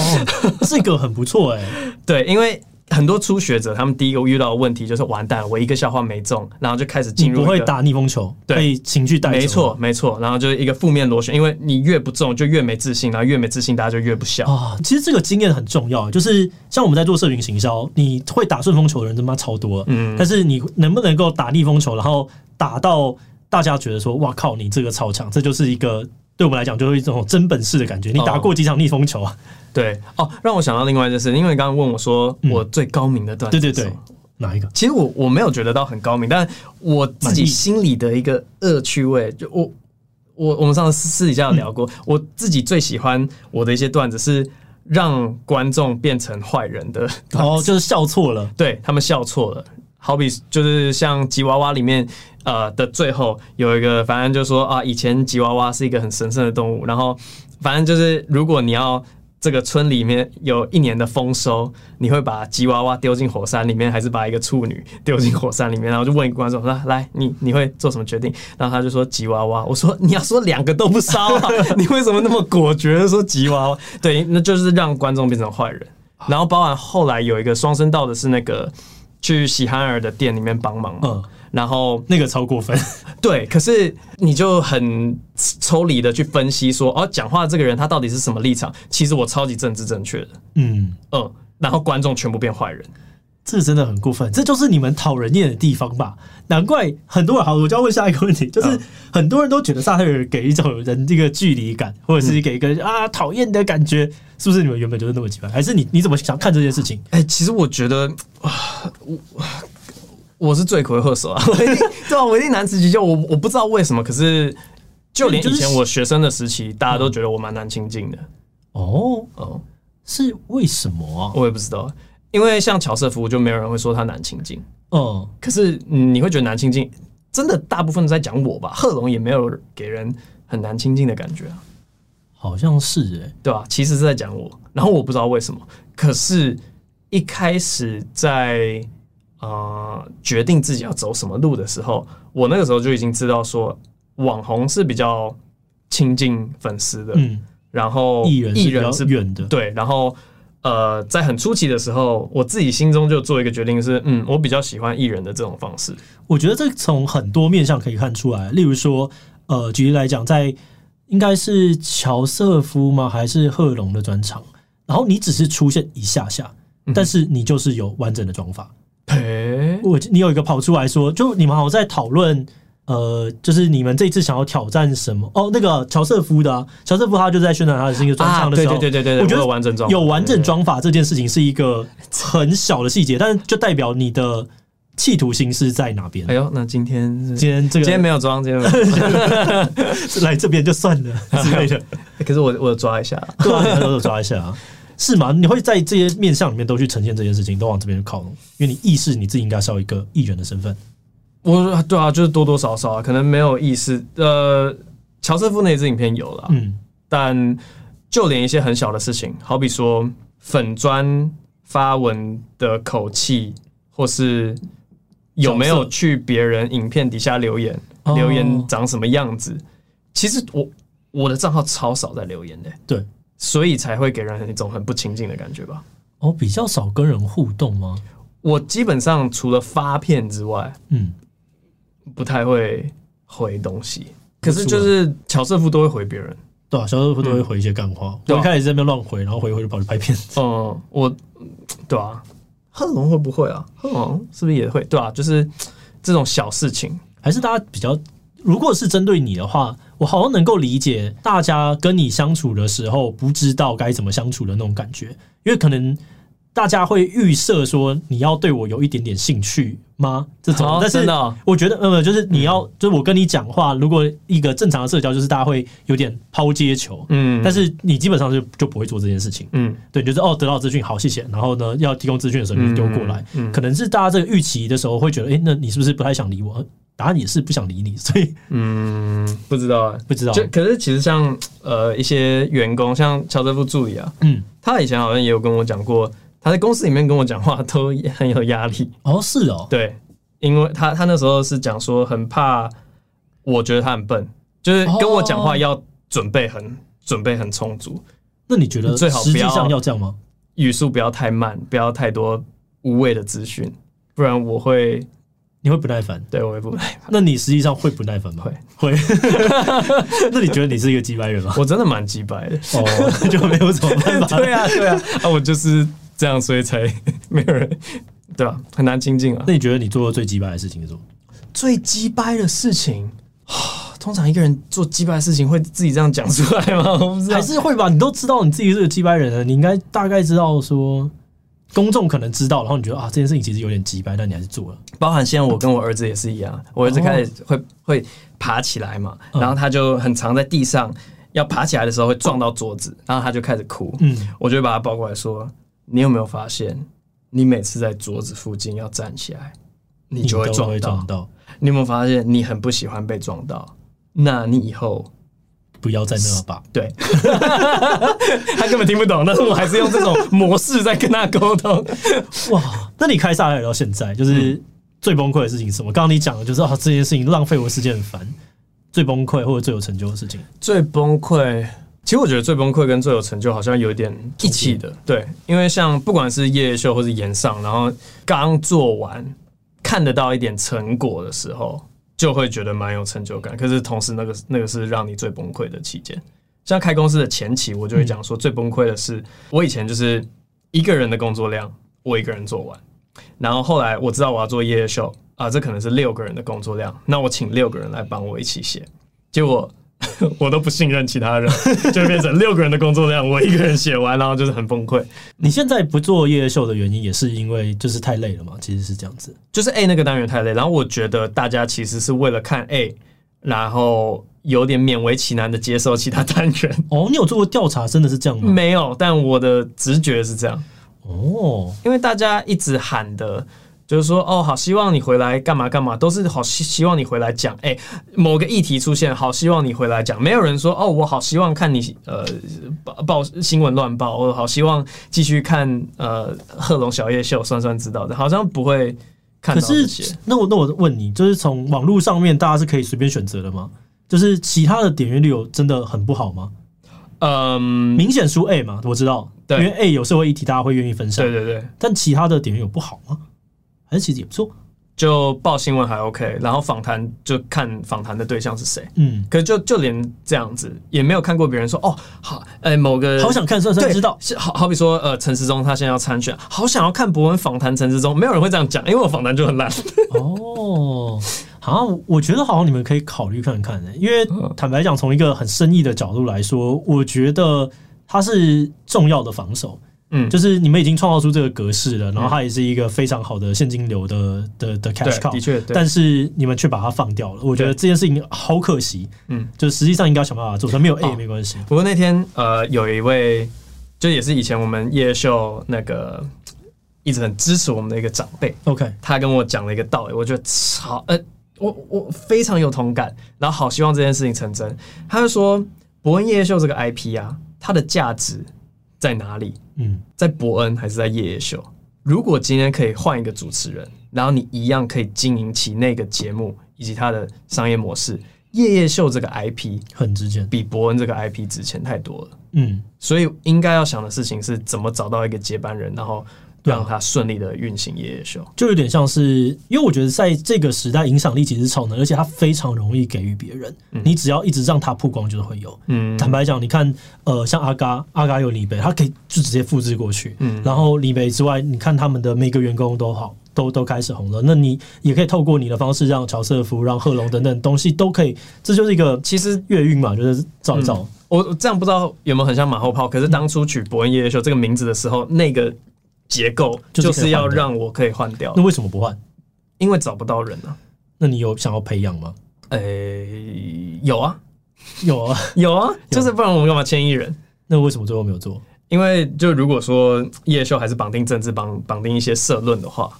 S1: 这个很不错哎，
S2: 对，因为很多初学者，他们第一个遇到的问题就是完蛋，我一个笑话没中，然后就开始进入
S1: 不会打逆风球，
S2: 对，
S1: 被情绪带走。
S2: 没错，没错，然后就是一个负面螺旋，因为你越不中就越没自信，然后越没自信，大家就越不笑
S1: 啊。其实这个经验很重要，就是像我们在做社群行销，你会打顺风球的人他妈超多，嗯，但是你能不能够打逆风球，然后打到大家觉得说哇靠，你这个超强，这就是一个对我们来讲就是一种真本事的感觉。你打过几场逆风球啊？哦
S2: 对。哦，让我想到另外一件事，因为你刚刚问我说我最高明的段子，
S1: 对对对，哪一个？
S2: 其实我我没有觉得到很高明，但我自己心里的一个恶趣味，就我我我们上次私底下有聊过，我自己最喜欢我的一些段子是让观众变成坏人的，
S1: 哦，就是笑错了，
S2: 对他们笑错了，好比就是像吉娃娃里面呃的最后有一个，反正就说啊，以前吉娃娃是一个很神圣的动物，然后反正就是如果你要。这个村里面有一年的丰收，你会把吉娃娃丢进火山里面，还是把一个处女丢进火山里面？然后就问一个观众说：“来，你你会做什么决定？”然后他就说：“吉娃娃。”我说：“你要说两个都不烧啊，你为什么那么果决的说吉娃娃？”对，那就是让观众变成坏人。然后包含后来有一个双声道的是那个去喜憨儿的店里面帮忙嘛。嗯然后
S1: 那个超过分，
S2: 对，可是你就很抽离的去分析说，哦，讲话这个人他到底是什么立场？其实我超级政治正确的，嗯嗯，然后观众全部变坏人，
S1: 这真的很过分，这就是你们讨人厌的地方吧？难怪很多人，好，我就要问下一个问题，就是很多人都觉得撒特尔给一种人这个距离感，或者是给一个啊讨厌的感觉，是不是你们原本就是那么奇怪？还是你你怎么想看这件事情？
S2: 哎，其实我觉得啊，我。我是罪魁祸首啊！我一定对啊，我一定难辞其咎。我我不知道为什么，可是就连以前我学生的时期，大家都觉得我蛮难亲近的。
S1: 哦哦，是为什么啊？
S2: 我也不知道。因为像乔瑟夫，就没有人会说他难亲近。嗯，可是你会觉得难亲近，真的大部分在讲我吧？贺龙也没有给人很难亲近的感觉啊。
S1: 好像是哎、欸，
S2: 对吧？其实是在讲我，然后我不知道为什么。可是，一开始在。呃，决定自己要走什么路的时候，我那个时候就已经知道说，网红是比较亲近粉丝的，嗯，然后艺人艺人是远的，对，然后呃，在很初期的时候，我自己心中就做一个决定是，嗯，我比较喜欢艺人的这种方式。
S1: 我觉得这从很多面向可以看出来，例如说，呃，举例来讲，在应该是乔瑟夫吗？还是贺龙的专场？然后你只是出现一下下，但是你就是有完整的妆发。
S2: 哎，
S1: 我你有一个跑出来说，就你们好像在讨论，呃，就是你们这次想要挑战什么？哦，那个乔瑟夫的乔瑟夫，他就在宣传他的新的专场的时候，
S2: 对对对对对，我觉得有完整装
S1: 有完整妆法这件事情是一个很小的细节，但是就代表你的企图心是在哪边？
S2: 哎呦，那今天
S1: 今天这个
S2: 今天没有装，今天
S1: 来这边就算了之类的。
S2: 可是我我抓一下，
S1: 对啊，都有抓一下啊。是吗？你会在这些面向里面都去呈现这件事情，都往这边去靠拢，因为你意识你自己应该是要一个艺人的身份。
S2: 我，对啊，就是多多少少啊，可能没有意识。呃，乔瑟夫那支影片有了，嗯，但就连一些很小的事情，好比说粉砖发文的口气，或是有没有去别人影片底下留言，留言长什么样子，其实我我的账号超少在留言的，
S1: 对。
S2: 所以才会给人一种很不亲近的感觉吧？
S1: 哦，比较少跟人互动吗？
S2: 我基本上除了发片之外，嗯，不太会回东西。可是就是乔瑟夫都会回别人，
S1: 对啊，乔瑟夫都会回一些干话。我一开始在那边乱回，然后回一回就跑去拍片子。
S2: 嗯，我，对啊，贺龙会不会啊？贺龙是不是也会？对啊，就是这种小事情，
S1: 还是大家比较。如果是针对你的话，我好像能够理解大家跟你相处的时候不知道该怎么相处的那种感觉，因为可能大家会预设说你要对我有一点点兴趣吗？这种，但是我觉得，呃，就是你要，就是我跟你讲话，如果一个正常的社交，就是大家会有点抛接球，嗯，但是你基本上就就不会做这件事情，嗯，对，就是哦，得到资讯好，谢谢，然后呢，要提供资讯的时候你就丢过来，嗯。可能是大家这个预期的时候会觉得，诶，那你是不是不太想理我？答案也是不想理你，所以
S2: 嗯，不知道啊，
S1: 不知道。
S2: 就可是其实像呃一些员工，像乔瑟夫助理啊，嗯，他以前好像也有跟我讲过，他在公司里面跟我讲话都很有压力。
S1: 哦，是哦，
S2: 对，因为他他那时候是讲说很怕，我觉得他很笨，就是跟我讲话要准备很准备很充足。
S1: 那你觉得最好实际上要这样吗？
S2: 语速不要太慢，不要太多无谓的资讯，不然我会。
S1: 你会不耐烦？
S2: 对，我会不耐烦。
S1: 那你实际上会不耐烦吗？
S2: 会
S1: 会。那你觉得你是一个机掰人吗？
S2: 我真的蛮机掰的。
S1: 哦，就没有什么办法。
S2: 对啊，对啊。啊，我就是这样，所以才没有人，对吧？很难亲近啊。
S1: 那你觉得你做过最机掰的事情是什么？
S2: 最机掰的事情，通常一个人做机掰的事情会自己这样讲出来吗？我不知道。
S1: 还是会吧？你都知道你自己是个机掰人了，你应该大概知道说。公众可能知道，然后你觉得啊，这件事情其实有点机掰，但你还是做了。
S2: 包含现在我跟我儿子也是一样，我儿子开始会、哦、会爬起来嘛，然后他就很常在地上要爬起来的时候会撞到桌子，然后他就开始哭。嗯，我就会把他抱过来说：“你有没有发现，你每次在桌子附近要站起来，你就会撞到。你，撞到你有没有发现，你很不喜欢被撞到？那你以后。”
S1: 不要再那吧。
S2: 对，他根本听不懂，但是我还是用这种模式在跟他沟通。
S1: 哇，那你开萨海到现在，就是最崩溃的事情是什么？刚刚你讲的就是啊，这件事情浪费我时间很烦。最崩溃或者最有成就的事情？
S2: 最崩溃，其实我觉得最崩溃跟最有成就好像有点一起的。对，因为像不管是夜夜秀或是演上，然后刚做完看得到一点成果的时候。就会觉得蛮有成就感，可是同时那个那个是让你最崩溃的期间。像开公司的前期，我就会讲说最崩溃的是，我以前就是一个人的工作量，我一个人做完，然后后来我知道我要做夜夜秀啊，这可能是六个人的工作量，那我请六个人来帮我一起写，结果。我都不信任其他人，就变成六个人的工作量，我一个人写完，然后就是很崩溃。
S1: 你现在不做夜夜秀的原因，也是因为就是太累了嘛？其实是这样子，
S2: 就是 A 那个单元太累，然后我觉得大家其实是为了看 A，然后有点勉为其难的接受其他单元。
S1: 哦，你有做过调查，真的是这样吗？
S2: 没有，但我的直觉是这样。
S1: 哦，
S2: 因为大家一直喊的。就是说，哦，好，希望你回来干嘛干嘛，都是好希希望你回来讲，哎、欸，某个议题出现，好希望你回来讲。没有人说，哦，我好希望看你呃报报新闻乱报，我好希望继续看呃贺龙小夜秀，算算知道的，好像不会看到这些。
S1: 那我那我问你，就是从网络上面，大家是可以随便选择的吗？就是其他的点阅率有真的很不好吗？
S2: 嗯，
S1: 明显输 A 嘛，我知道，因为 A 有社会议题，大家会愿意分享。
S2: 对对对，
S1: 但其他的点阅有不好吗？还是其实也不错，
S2: 就报新闻还 OK，然后访谈就看访谈的对象是谁，嗯，可是就就连这样子也没有看过别人说哦好，哎、欸、某个
S1: 好想看，算算知道，
S2: 是好好比说呃陈时中他现在要参选，好想要看博文访谈陈时中，没有人会这样讲，因为我访谈就很烂。
S1: 哦，好像我觉得好像你们可以考虑看看因为坦白讲，从一个很生意的角度来说，我觉得它是重要的防守。嗯，就是你们已经创造出这个格式了，然后它也是一个非常好的现金流的的的 cash cow，
S2: 的确，
S1: 但是你们却把它放掉了，我觉得这件事情好可惜。嗯，就实际上应该要想办法做，它没有 A 也没关系。
S2: 不过那天呃，有一位就也是以前我们夜夜秀那个一直很支持我们的一个长辈
S1: ，OK，
S2: 他跟我讲了一个道理，我觉得超呃，我我非常有同感，然后好希望这件事情成真。他就说，伯恩夜夜秀这个 IP 啊，它的价值。在哪里？嗯，在伯恩还是在夜夜秀？如果今天可以换一个主持人，然后你一样可以经营起那个节目以及它的商业模式，夜夜秀这个 IP
S1: 很值钱，
S2: 比伯恩这个 IP 值钱太多了。
S1: 嗯，
S2: 所以应该要想的事情是怎么找到一个接班人，然后。让它顺利的运行夜夜秀，
S1: 就有点像是，因为我觉得在这个时代，影响力其实是超能，而且它非常容易给予别人。嗯、你只要一直让它曝光，就是会有。嗯，坦白讲，你看，呃，像阿嘎，阿嘎有李北，他可以就直接复制过去。嗯，然后李北之外，你看他们的每个员工都好，都都开始红了。那你也可以透过你的方式，让乔瑟夫、让贺龙等等东西都可以。这就是一个其实月运嘛，就是照一照。嗯、
S2: 我这样不知道有没有很像马后炮，可是当初取伯恩夜夜秀这个名字的时候，那个。结构就是要让我可以换掉，
S1: 那为什么不换？
S2: 因为找不到人啊。
S1: 那你有想要培养吗？
S2: 诶、欸，有啊，
S1: 有啊，
S2: 有啊，就是不然我们干嘛签艺人？
S1: 那为什么最后没有做？
S2: 因为就如果说夜夜秀还是绑定政治、绑绑定一些社论的话，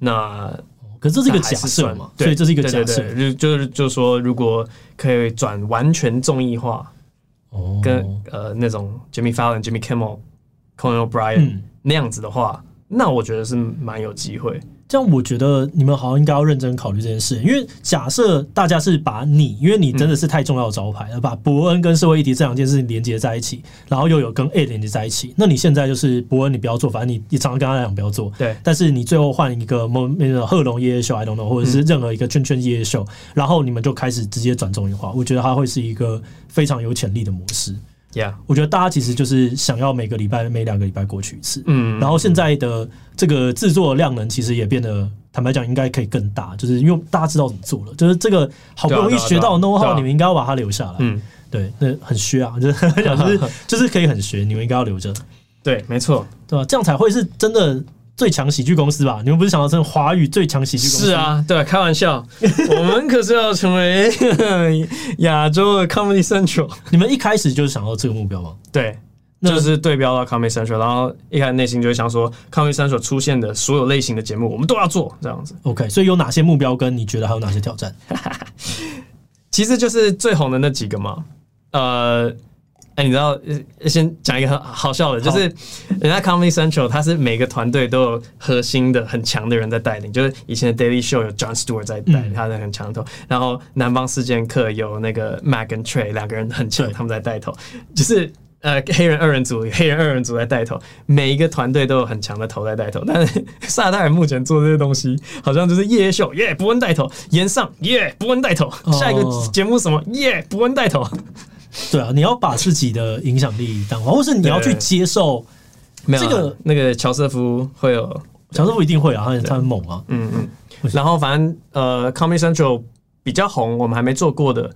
S2: 那
S1: 可是这是一个假设嘛？所以这是一个假设，
S2: 就就是就是说，如果可以转完全综艺化，哦，跟呃那种 Jimmy Fallon、Jimmy Kimmel、Conan O'Brien。那样子的话，那我觉得是蛮有机会。
S1: 这样我觉得你们好像应该要认真考虑这件事，因为假设大家是把你，因为你真的是太重要的招牌了，把伯恩跟社会议题这两件事情连接在一起，然后又有跟 A 连接在一起，那你现在就是伯恩，你不要做，反正你你常常跟他讲不要做，
S2: 对。
S1: 但是你最后换一个某那个贺龙夜夜秀，I don't know，或者是任何一个圈圈夜夜秀，然后你们就开始直接转综艺化，我觉得它会是一个非常有潜力的模式。
S2: Yeah，
S1: 我觉得大家其实就是想要每个礼拜、每两个礼拜过去一次，嗯，然后现在的这个制作量能其实也变得，坦白讲，应该可以更大，就是因为大家知道怎么做了，就是这个好不容易学到 know how，你们应该要把它留下来，嗯，对，那很虚啊，就是就是 就是可以很学，你们应该要留着，
S2: 对，没错，
S1: 对吧？这样才会是真的。最强喜剧公司吧？你们不是想要成华语最强喜剧公司？
S2: 是啊，对，开玩笑，我们可是要成为 亚洲的 Comedy Central。
S1: 你们一开始就是想要这个目标吗？
S2: 对，就是对标到 Comedy Central，然后一开始内心就会想说，Comedy Central 出现的所有类型的节目，我们都要做这样子。
S1: OK，所以有哪些目标？跟你觉得还有哪些挑战？
S2: 其实就是最红的那几个嘛，呃。哎，你知道，先讲一个很好笑的，就是人家 Comedy Central，他是每个团队都有核心的很强的人在带领，就是以前的 Daily Show 有 John Stewart 在带领，他的很强头，然后南方四剑客有那个 Mac 跟 Trey 两个人很强，他们在带头，就是呃黑人二人组，黑人二人组在带头，每一个团队都有很强的头在带头，但是萨泰尔目前做这些东西，好像就是夜夜秀，耶，博恩带头，炎上，耶，博恩带头，下一个节目什么，耶，博恩带头。
S1: 对啊，你要把自己的影响力淡化，或是你要去接受这个
S2: 那个乔瑟夫会有，
S1: 乔瑟夫一定会啊，他他很猛啊，
S2: 嗯嗯。然后反正呃，Comedy Central 比较红，我们还没做过的，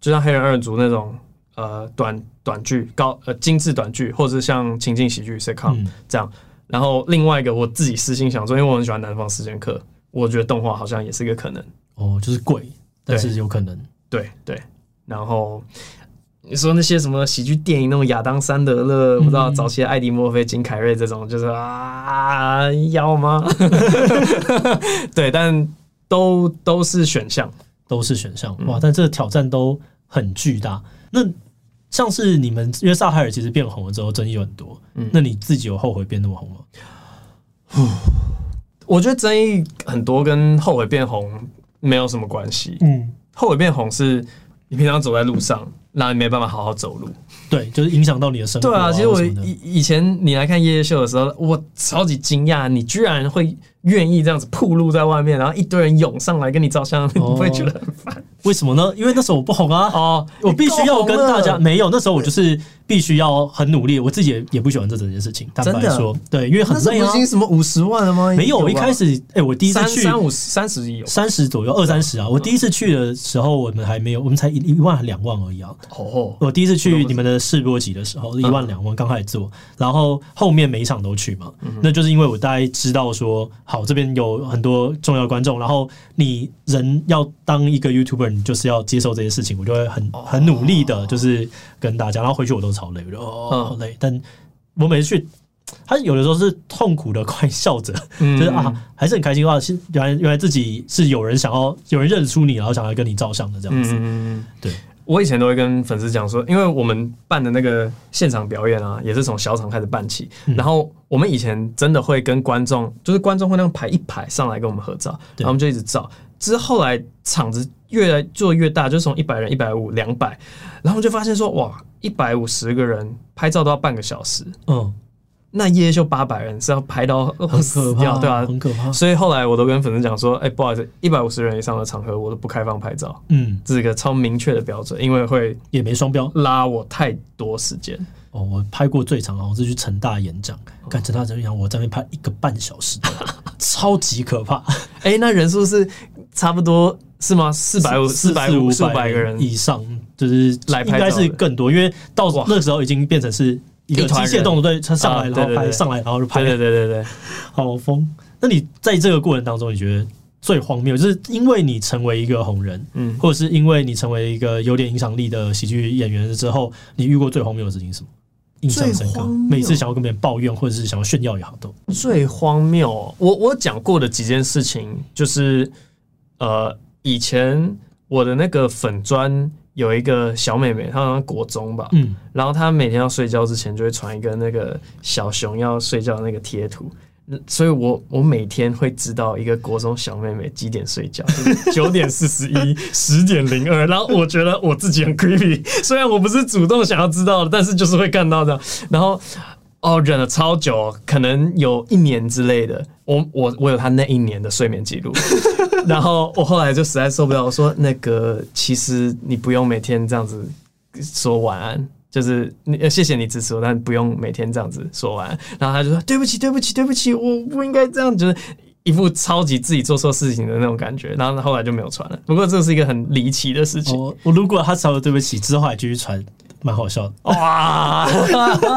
S2: 就像黑人二人组那种呃短短剧高呃精致短剧，或者是像情境喜剧 sitcom 这样。然后另外一个我自己私心想做，因为我很喜欢南方四剑客，我觉得动画好像也是一个可能。
S1: 哦，就是贵，但是有可能。
S2: 对对，然后。你说那些什么喜剧电影，那种亚当·山德勒，不知道早期艾迪·墨菲、金凯瑞这种，就是啊，要吗？对，但都都是选项，
S1: 都是选项。哇，但这个挑战都很巨大。那像是你们，因为萨海尔其实变红了之后，争议有很多。嗯，那你自己有后悔变那么红吗？
S2: 我觉得争议很多跟后悔变红没有什么关系。嗯，后悔变红是你平常走在路上。那你没办法好好走路，
S1: 对，就是影响到你的生活。
S2: 对啊，其实我以以前你来看夜夜秀的时候，我超级惊讶，你居然会愿意这样子曝露在外面，然后一堆人涌上来跟你照相，你不会觉得很烦？
S1: 为什么呢？因为那时候我不红啊，哦，我必须要跟大家没有，那时候我就是。必须要很努力，我自己也也不喜欢这整件事情。坦白说，对，因为很累啊。
S2: 已经什么五十万了吗？
S1: 没有，我一开始，哎，我第一次去
S2: 三五三十有
S1: 三十左右，二三十啊。我第一次去的时候，我们还没有，我们才一一万还两万而已啊。哦，我第一次去你们的试播集的时候，一万两万刚开始做，然后后面每一场都去嘛。那就是因为我大概知道说，好，这边有很多重要观众，然后你人要当一个 YouTuber，你就是要接受这些事情，我就会很很努力的，就是。跟大家，然后回去我都超累，我就哦好累。嗯、但我每次去，他有的时候是痛苦的，快笑着，嗯、就是啊，还是很开心的话，是原来原来自己是有人想要有人认出你，然后想要跟你照相的这样子。嗯，对，
S2: 我以前都会跟粉丝讲说，因为我们办的那个现场表演啊，也是从小场开始办起。嗯、然后我们以前真的会跟观众，就是观众会那样排一排上来跟我们合照，然后我们就一直照。之后后来场子越来做越大，就从一百人、一百五、两百。然后就发现说，哇，一百五十个人拍照都要半个小时，嗯，那夜夜秀八百人是要拍到死掉，对啊，
S1: 很可怕。
S2: 所以后来我都跟粉丝讲说，哎，不好意思，一百五十人以上的场合我都不开放拍照，嗯，这是一个超明确的标准，因为会
S1: 也没双标，
S2: 拉我太多时间。
S1: 哦，我拍过最长，我是去成大演讲，看成大演讲，我在那边拍一个半小时，超级可怕。
S2: 哎，那人数是差不多是吗？四百五、四百五、四百个人。
S1: 以上，就是来拍，应该是更多，因为到那时候已经变成是一个机械动作，对，他上来然后拍，上来然后就拍，
S2: 对对对对对，
S1: 好疯。那你在这个过程当中，你觉得最荒谬，就是因为你成为一个红人，嗯，或者是因为你成为一个有点影响力的喜剧演员之后，你遇过最荒谬的事情是什么？印象深刻，每次想要跟别人抱怨或者是想要炫耀也好，都。
S2: 最荒谬。我我讲过的几件事情，就是呃，以前我的那个粉砖有一个小妹妹，她好像国中吧，嗯，然后她每天要睡觉之前就会传一个那个小熊要睡觉的那个贴图，所以我我每天会知道一个国中小妹妹几点睡觉，就是九点四十一、十点零二，然后我觉得我自己很 creepy，虽然我不是主动想要知道的，但是就是会看到这样，然后哦忍了超久，可能有一年之类的，我我我有她那一年的睡眠记录，然后我后来就实在受不了，我说那个其实你不用每天这样子说晚安。就是你，谢谢你支持我，但不用每天这样子说完。然后他就说：“对不起，对不起，对不起，我不应该这样。”就是一副超级自己做错事情的那种感觉。然后后来就没有传了。不过这是一个很离奇的事情。
S1: 我我如果他少了对不起之后还继续传，蛮好笑的。哇！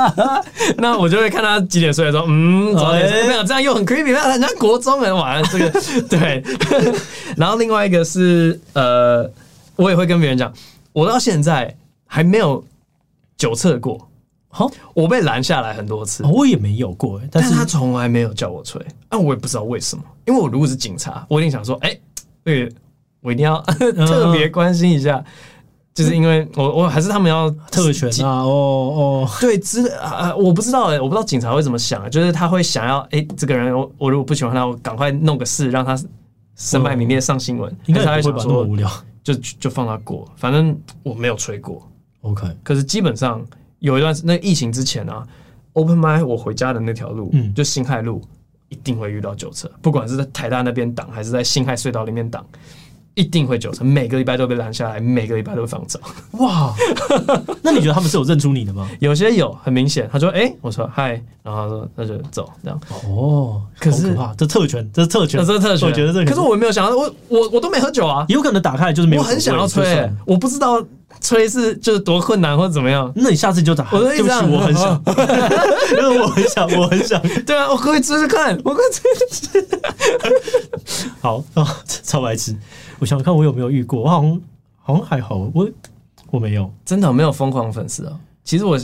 S2: 那我就会看他几点睡的时候，嗯，早点睡。没有这样又很 creepy，那人家国中人玩这个 对。然后另外一个是呃，我也会跟别人讲，我到现在还没有。酒测过，好，我被拦下来很多次，
S1: 我也没有过，
S2: 但是他从来没有叫我吹，啊，我也不知道为什么，因为我如果是警察，我一定想说，哎，对，我一定要特别关心一下，就是因为我我还是他们要
S1: 特权啊，哦哦，
S2: 对，知啊，我不知道哎，我不知道警察会怎么想，就是他会想要，哎，这个人我我如果不喜欢他，我赶快弄个事让他身败名裂上新闻，
S1: 应该不会那么无聊，
S2: 就就放他过，反正我没有吹过。
S1: OK，
S2: 可是基本上有一段那疫情之前啊，Open mic 我回家的那条路，嗯，就辛亥路，一定会遇到酒车，不管是在台大那边挡，还是在辛亥隧道里面挡，一定会酒测，每个礼拜都被拦下来，每个礼拜都会放走。
S1: 哇，那你觉得他们是有认出你的吗？
S2: 有些有，很明显，他说：“哎、欸，我说嗨。”然后他说：“那就走。”这样。
S1: 哦，可是可这特权，这是特权，
S2: 这是特权，我觉得这。可是我没有想到，我我我都没喝酒啊，
S1: 有可能打开来就是没有。
S2: 我很想要吹、欸，我不知道。吹是就是多困难或者怎么样？
S1: 那你下次就打。我对不起，我很想，因 为我很想，我很想。
S2: 对啊，我可以试试看，我可以试试。
S1: 好啊，超白痴！我想看我有没有遇过，我好像好像还好，我我没有，
S2: 真的没有疯狂粉丝啊。其实我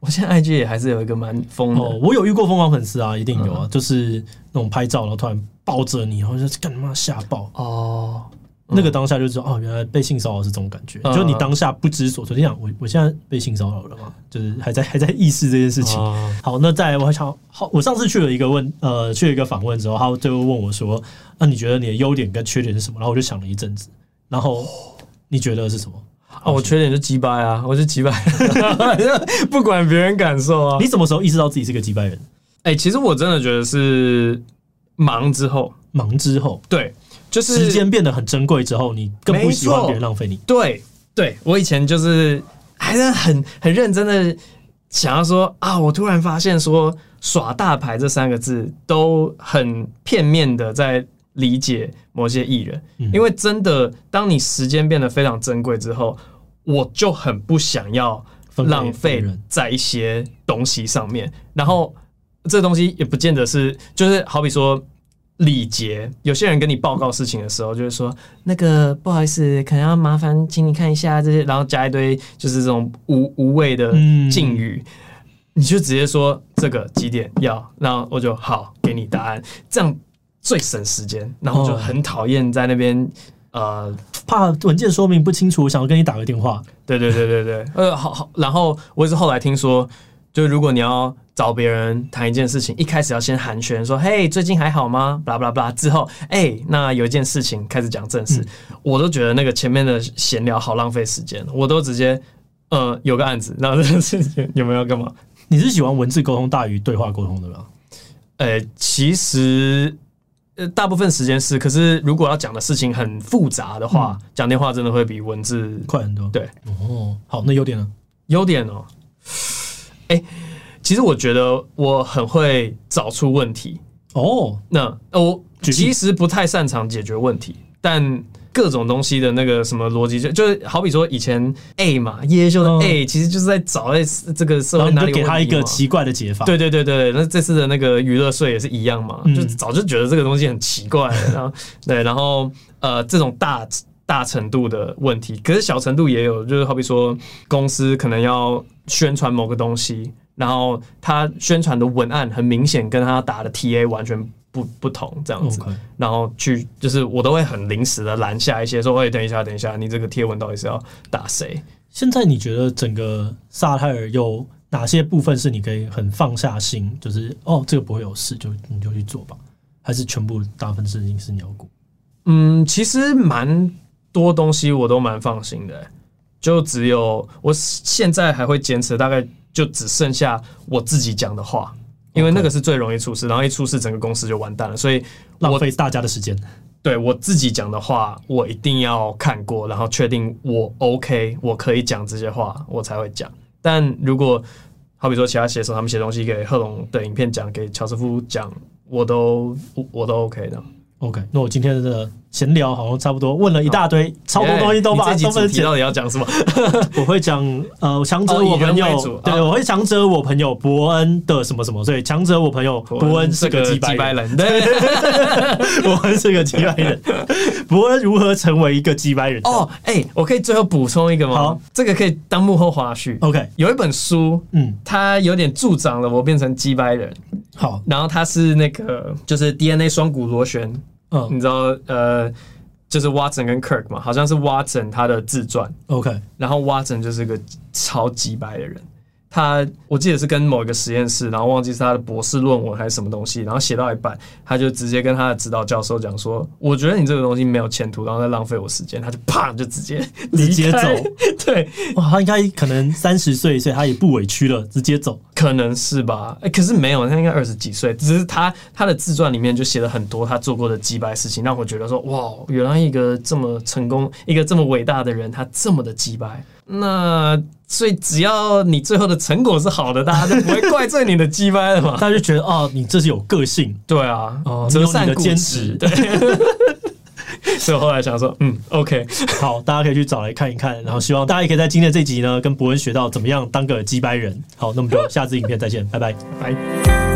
S2: 我现在 IG 也还是有一个蛮疯的、哦。
S1: 我有遇过疯狂粉丝啊，一定有啊，嗯、就是那种拍照然后突然抱着你，然后就是干嘛吓爆哦。那个当下就知道哦，原来被性骚扰是这种感觉。就你当下不知所措，你想我我现在被性骚扰了嘛？就是还在还在意识这件事情。好，那再来我想好，我上次去了一个问呃去了一个访问之后，他最后问我说：“那你觉得你的优点跟缺点是什么？”然后我就想了一阵子，然后你觉得是什么？
S2: 啊，我缺点就鸡掰啊，我是鸡掰，不管别人感受啊。
S1: 你什么时候意识到自己是个鸡掰人？
S2: 哎，其实我真的觉得是忙之后，
S1: 忙之后，
S2: 对。就是
S1: 时间变得很珍贵之后，你更不喜欢别人浪费你。
S2: 对，对我以前就是还是很很认真的想要说啊，我突然发现说耍大牌这三个字都很片面的在理解某些艺人，因为真的当你时间变得非常珍贵之后，我就很不想要浪费在一些东西上面。然后这东西也不见得是，就是好比说。礼节，有些人跟你报告事情的时候，就是说那个不好意思，可能要麻烦请你看一下这些，然后加一堆就是这种无无谓的敬语，嗯、你就直接说这个几点要，然后我就好给你答案，这样最省时间。然后就很讨厌在那边、哦、呃
S1: 怕文件说明不清楚，想要跟你打个电话。
S2: 对对对对对，呃好好，然后我也是后来听说，就如果你要。找别人谈一件事情，一开始要先寒暄，说：“嘿，最近还好吗？”巴拉巴拉巴拉。之后，哎、欸，那有一件事情开始讲正事，嗯、我都觉得那个前面的闲聊好浪费时间，我都直接，呃，有个案子，那这件事情有没有干嘛？
S1: 你是喜欢文字沟通大于对话沟通的吗？
S2: 呃、欸，其实，呃，大部分时间是，可是如果要讲的事情很复杂的话，讲、嗯、电话真的会比文字
S1: 快很多。
S2: 对，
S1: 哦，好，那优点呢？
S2: 优点哦，哎、欸。其实我觉得我很会找出问题哦。那我其实不太擅长解决问题，但各种东西的那个什么逻辑，就就是好比说以前 A 嘛，叶秀的 A，其实就是在找在这个社会哪里
S1: 给他一个奇怪的解法。
S2: 对对对对，那这次的那个娱乐税也是一样嘛，就早就觉得这个东西很奇怪。然后对，然后呃，这种大大程度的问题，可是小程度也有，就是好比说公司可能要宣传某个东西。然后他宣传的文案很明显跟他打的 TA 完全不不同，这样子。然后去就是我都会很临时的拦下一些，说：“喂，等一下，等一下，你这个贴文到底是要打谁？”
S1: 现在你觉得整个萨泰尔有哪些部分是你可以很放下心，就是哦，这个不会有事，就你就去做吧？还是全部大部分事情是你要顾？
S2: 嗯，其实蛮多东西我都蛮放心的，就只有我现在还会坚持，大概就只剩下我自己讲的话，因为那个是最容易出事，然后一出事整个公司就完蛋了，所以
S1: 浪费大家的时间。
S2: 对我自己讲的话，我一定要看过，然后确定我 OK，我可以讲这些话，我才会讲。但如果好比说其他写手他们写东西给贺龙的影片讲，给乔瑟夫讲，我都我都 OK 的。
S1: OK，那我今天的闲聊好像差不多，问了一大堆，超多东西都把都分解。
S2: 到底要讲什么？
S1: 我会讲呃，强者我朋友，对，我会强者我朋友伯恩的什么什么，所以强者我朋友伯恩是个机掰人，对，伯恩是个机掰 人，伯恩如何成为一个机掰人？
S2: 哦，哎，我可以最后补充一个吗？
S1: 好，
S2: 这个可以当幕后花絮。
S1: OK，
S2: 有一本书，嗯，它有点助长了我变成机掰人。
S1: 好，
S2: 然后它是那个就是 DNA 双股螺旋。嗯，你知道呃，就是 Watson 跟 Kirk 嘛，好像是 Watson 他的自传
S1: ，OK，
S2: 然后 Watson 就是个超级白的人。他我记得是跟某一个实验室，然后忘记是他的博士论文还是什么东西，然后写到一半，他就直接跟他的指导教授讲说：“我觉得你这个东西没有前途，然后在浪费我时间。”他就啪就直接
S1: 直接走。
S2: 对，
S1: 哇，他应该可能三十岁，所以他也不委屈了，直接走，
S2: 可能是吧？哎、欸，可是没有，他应该二十几岁，只是他他的自传里面就写了很多他做过的机掰事情，让我觉得说：“哇，原来一个这么成功、一个这么伟大的人，他这么的机掰。”那所以只要你最后的成果是好的，大家就不会怪罪你的鸡掰了嘛？
S1: 大家就觉得哦，你这是有个性，
S2: 对啊，
S1: 哦，你有你的坚持，对。
S2: 所以后来想说，嗯，OK，
S1: 好，大家可以去找来看一看，然后希望大家也可以在今天这集呢，跟博文学到怎么样当个鸡掰人。好，那我们就下次影片再见，拜拜，
S2: 拜。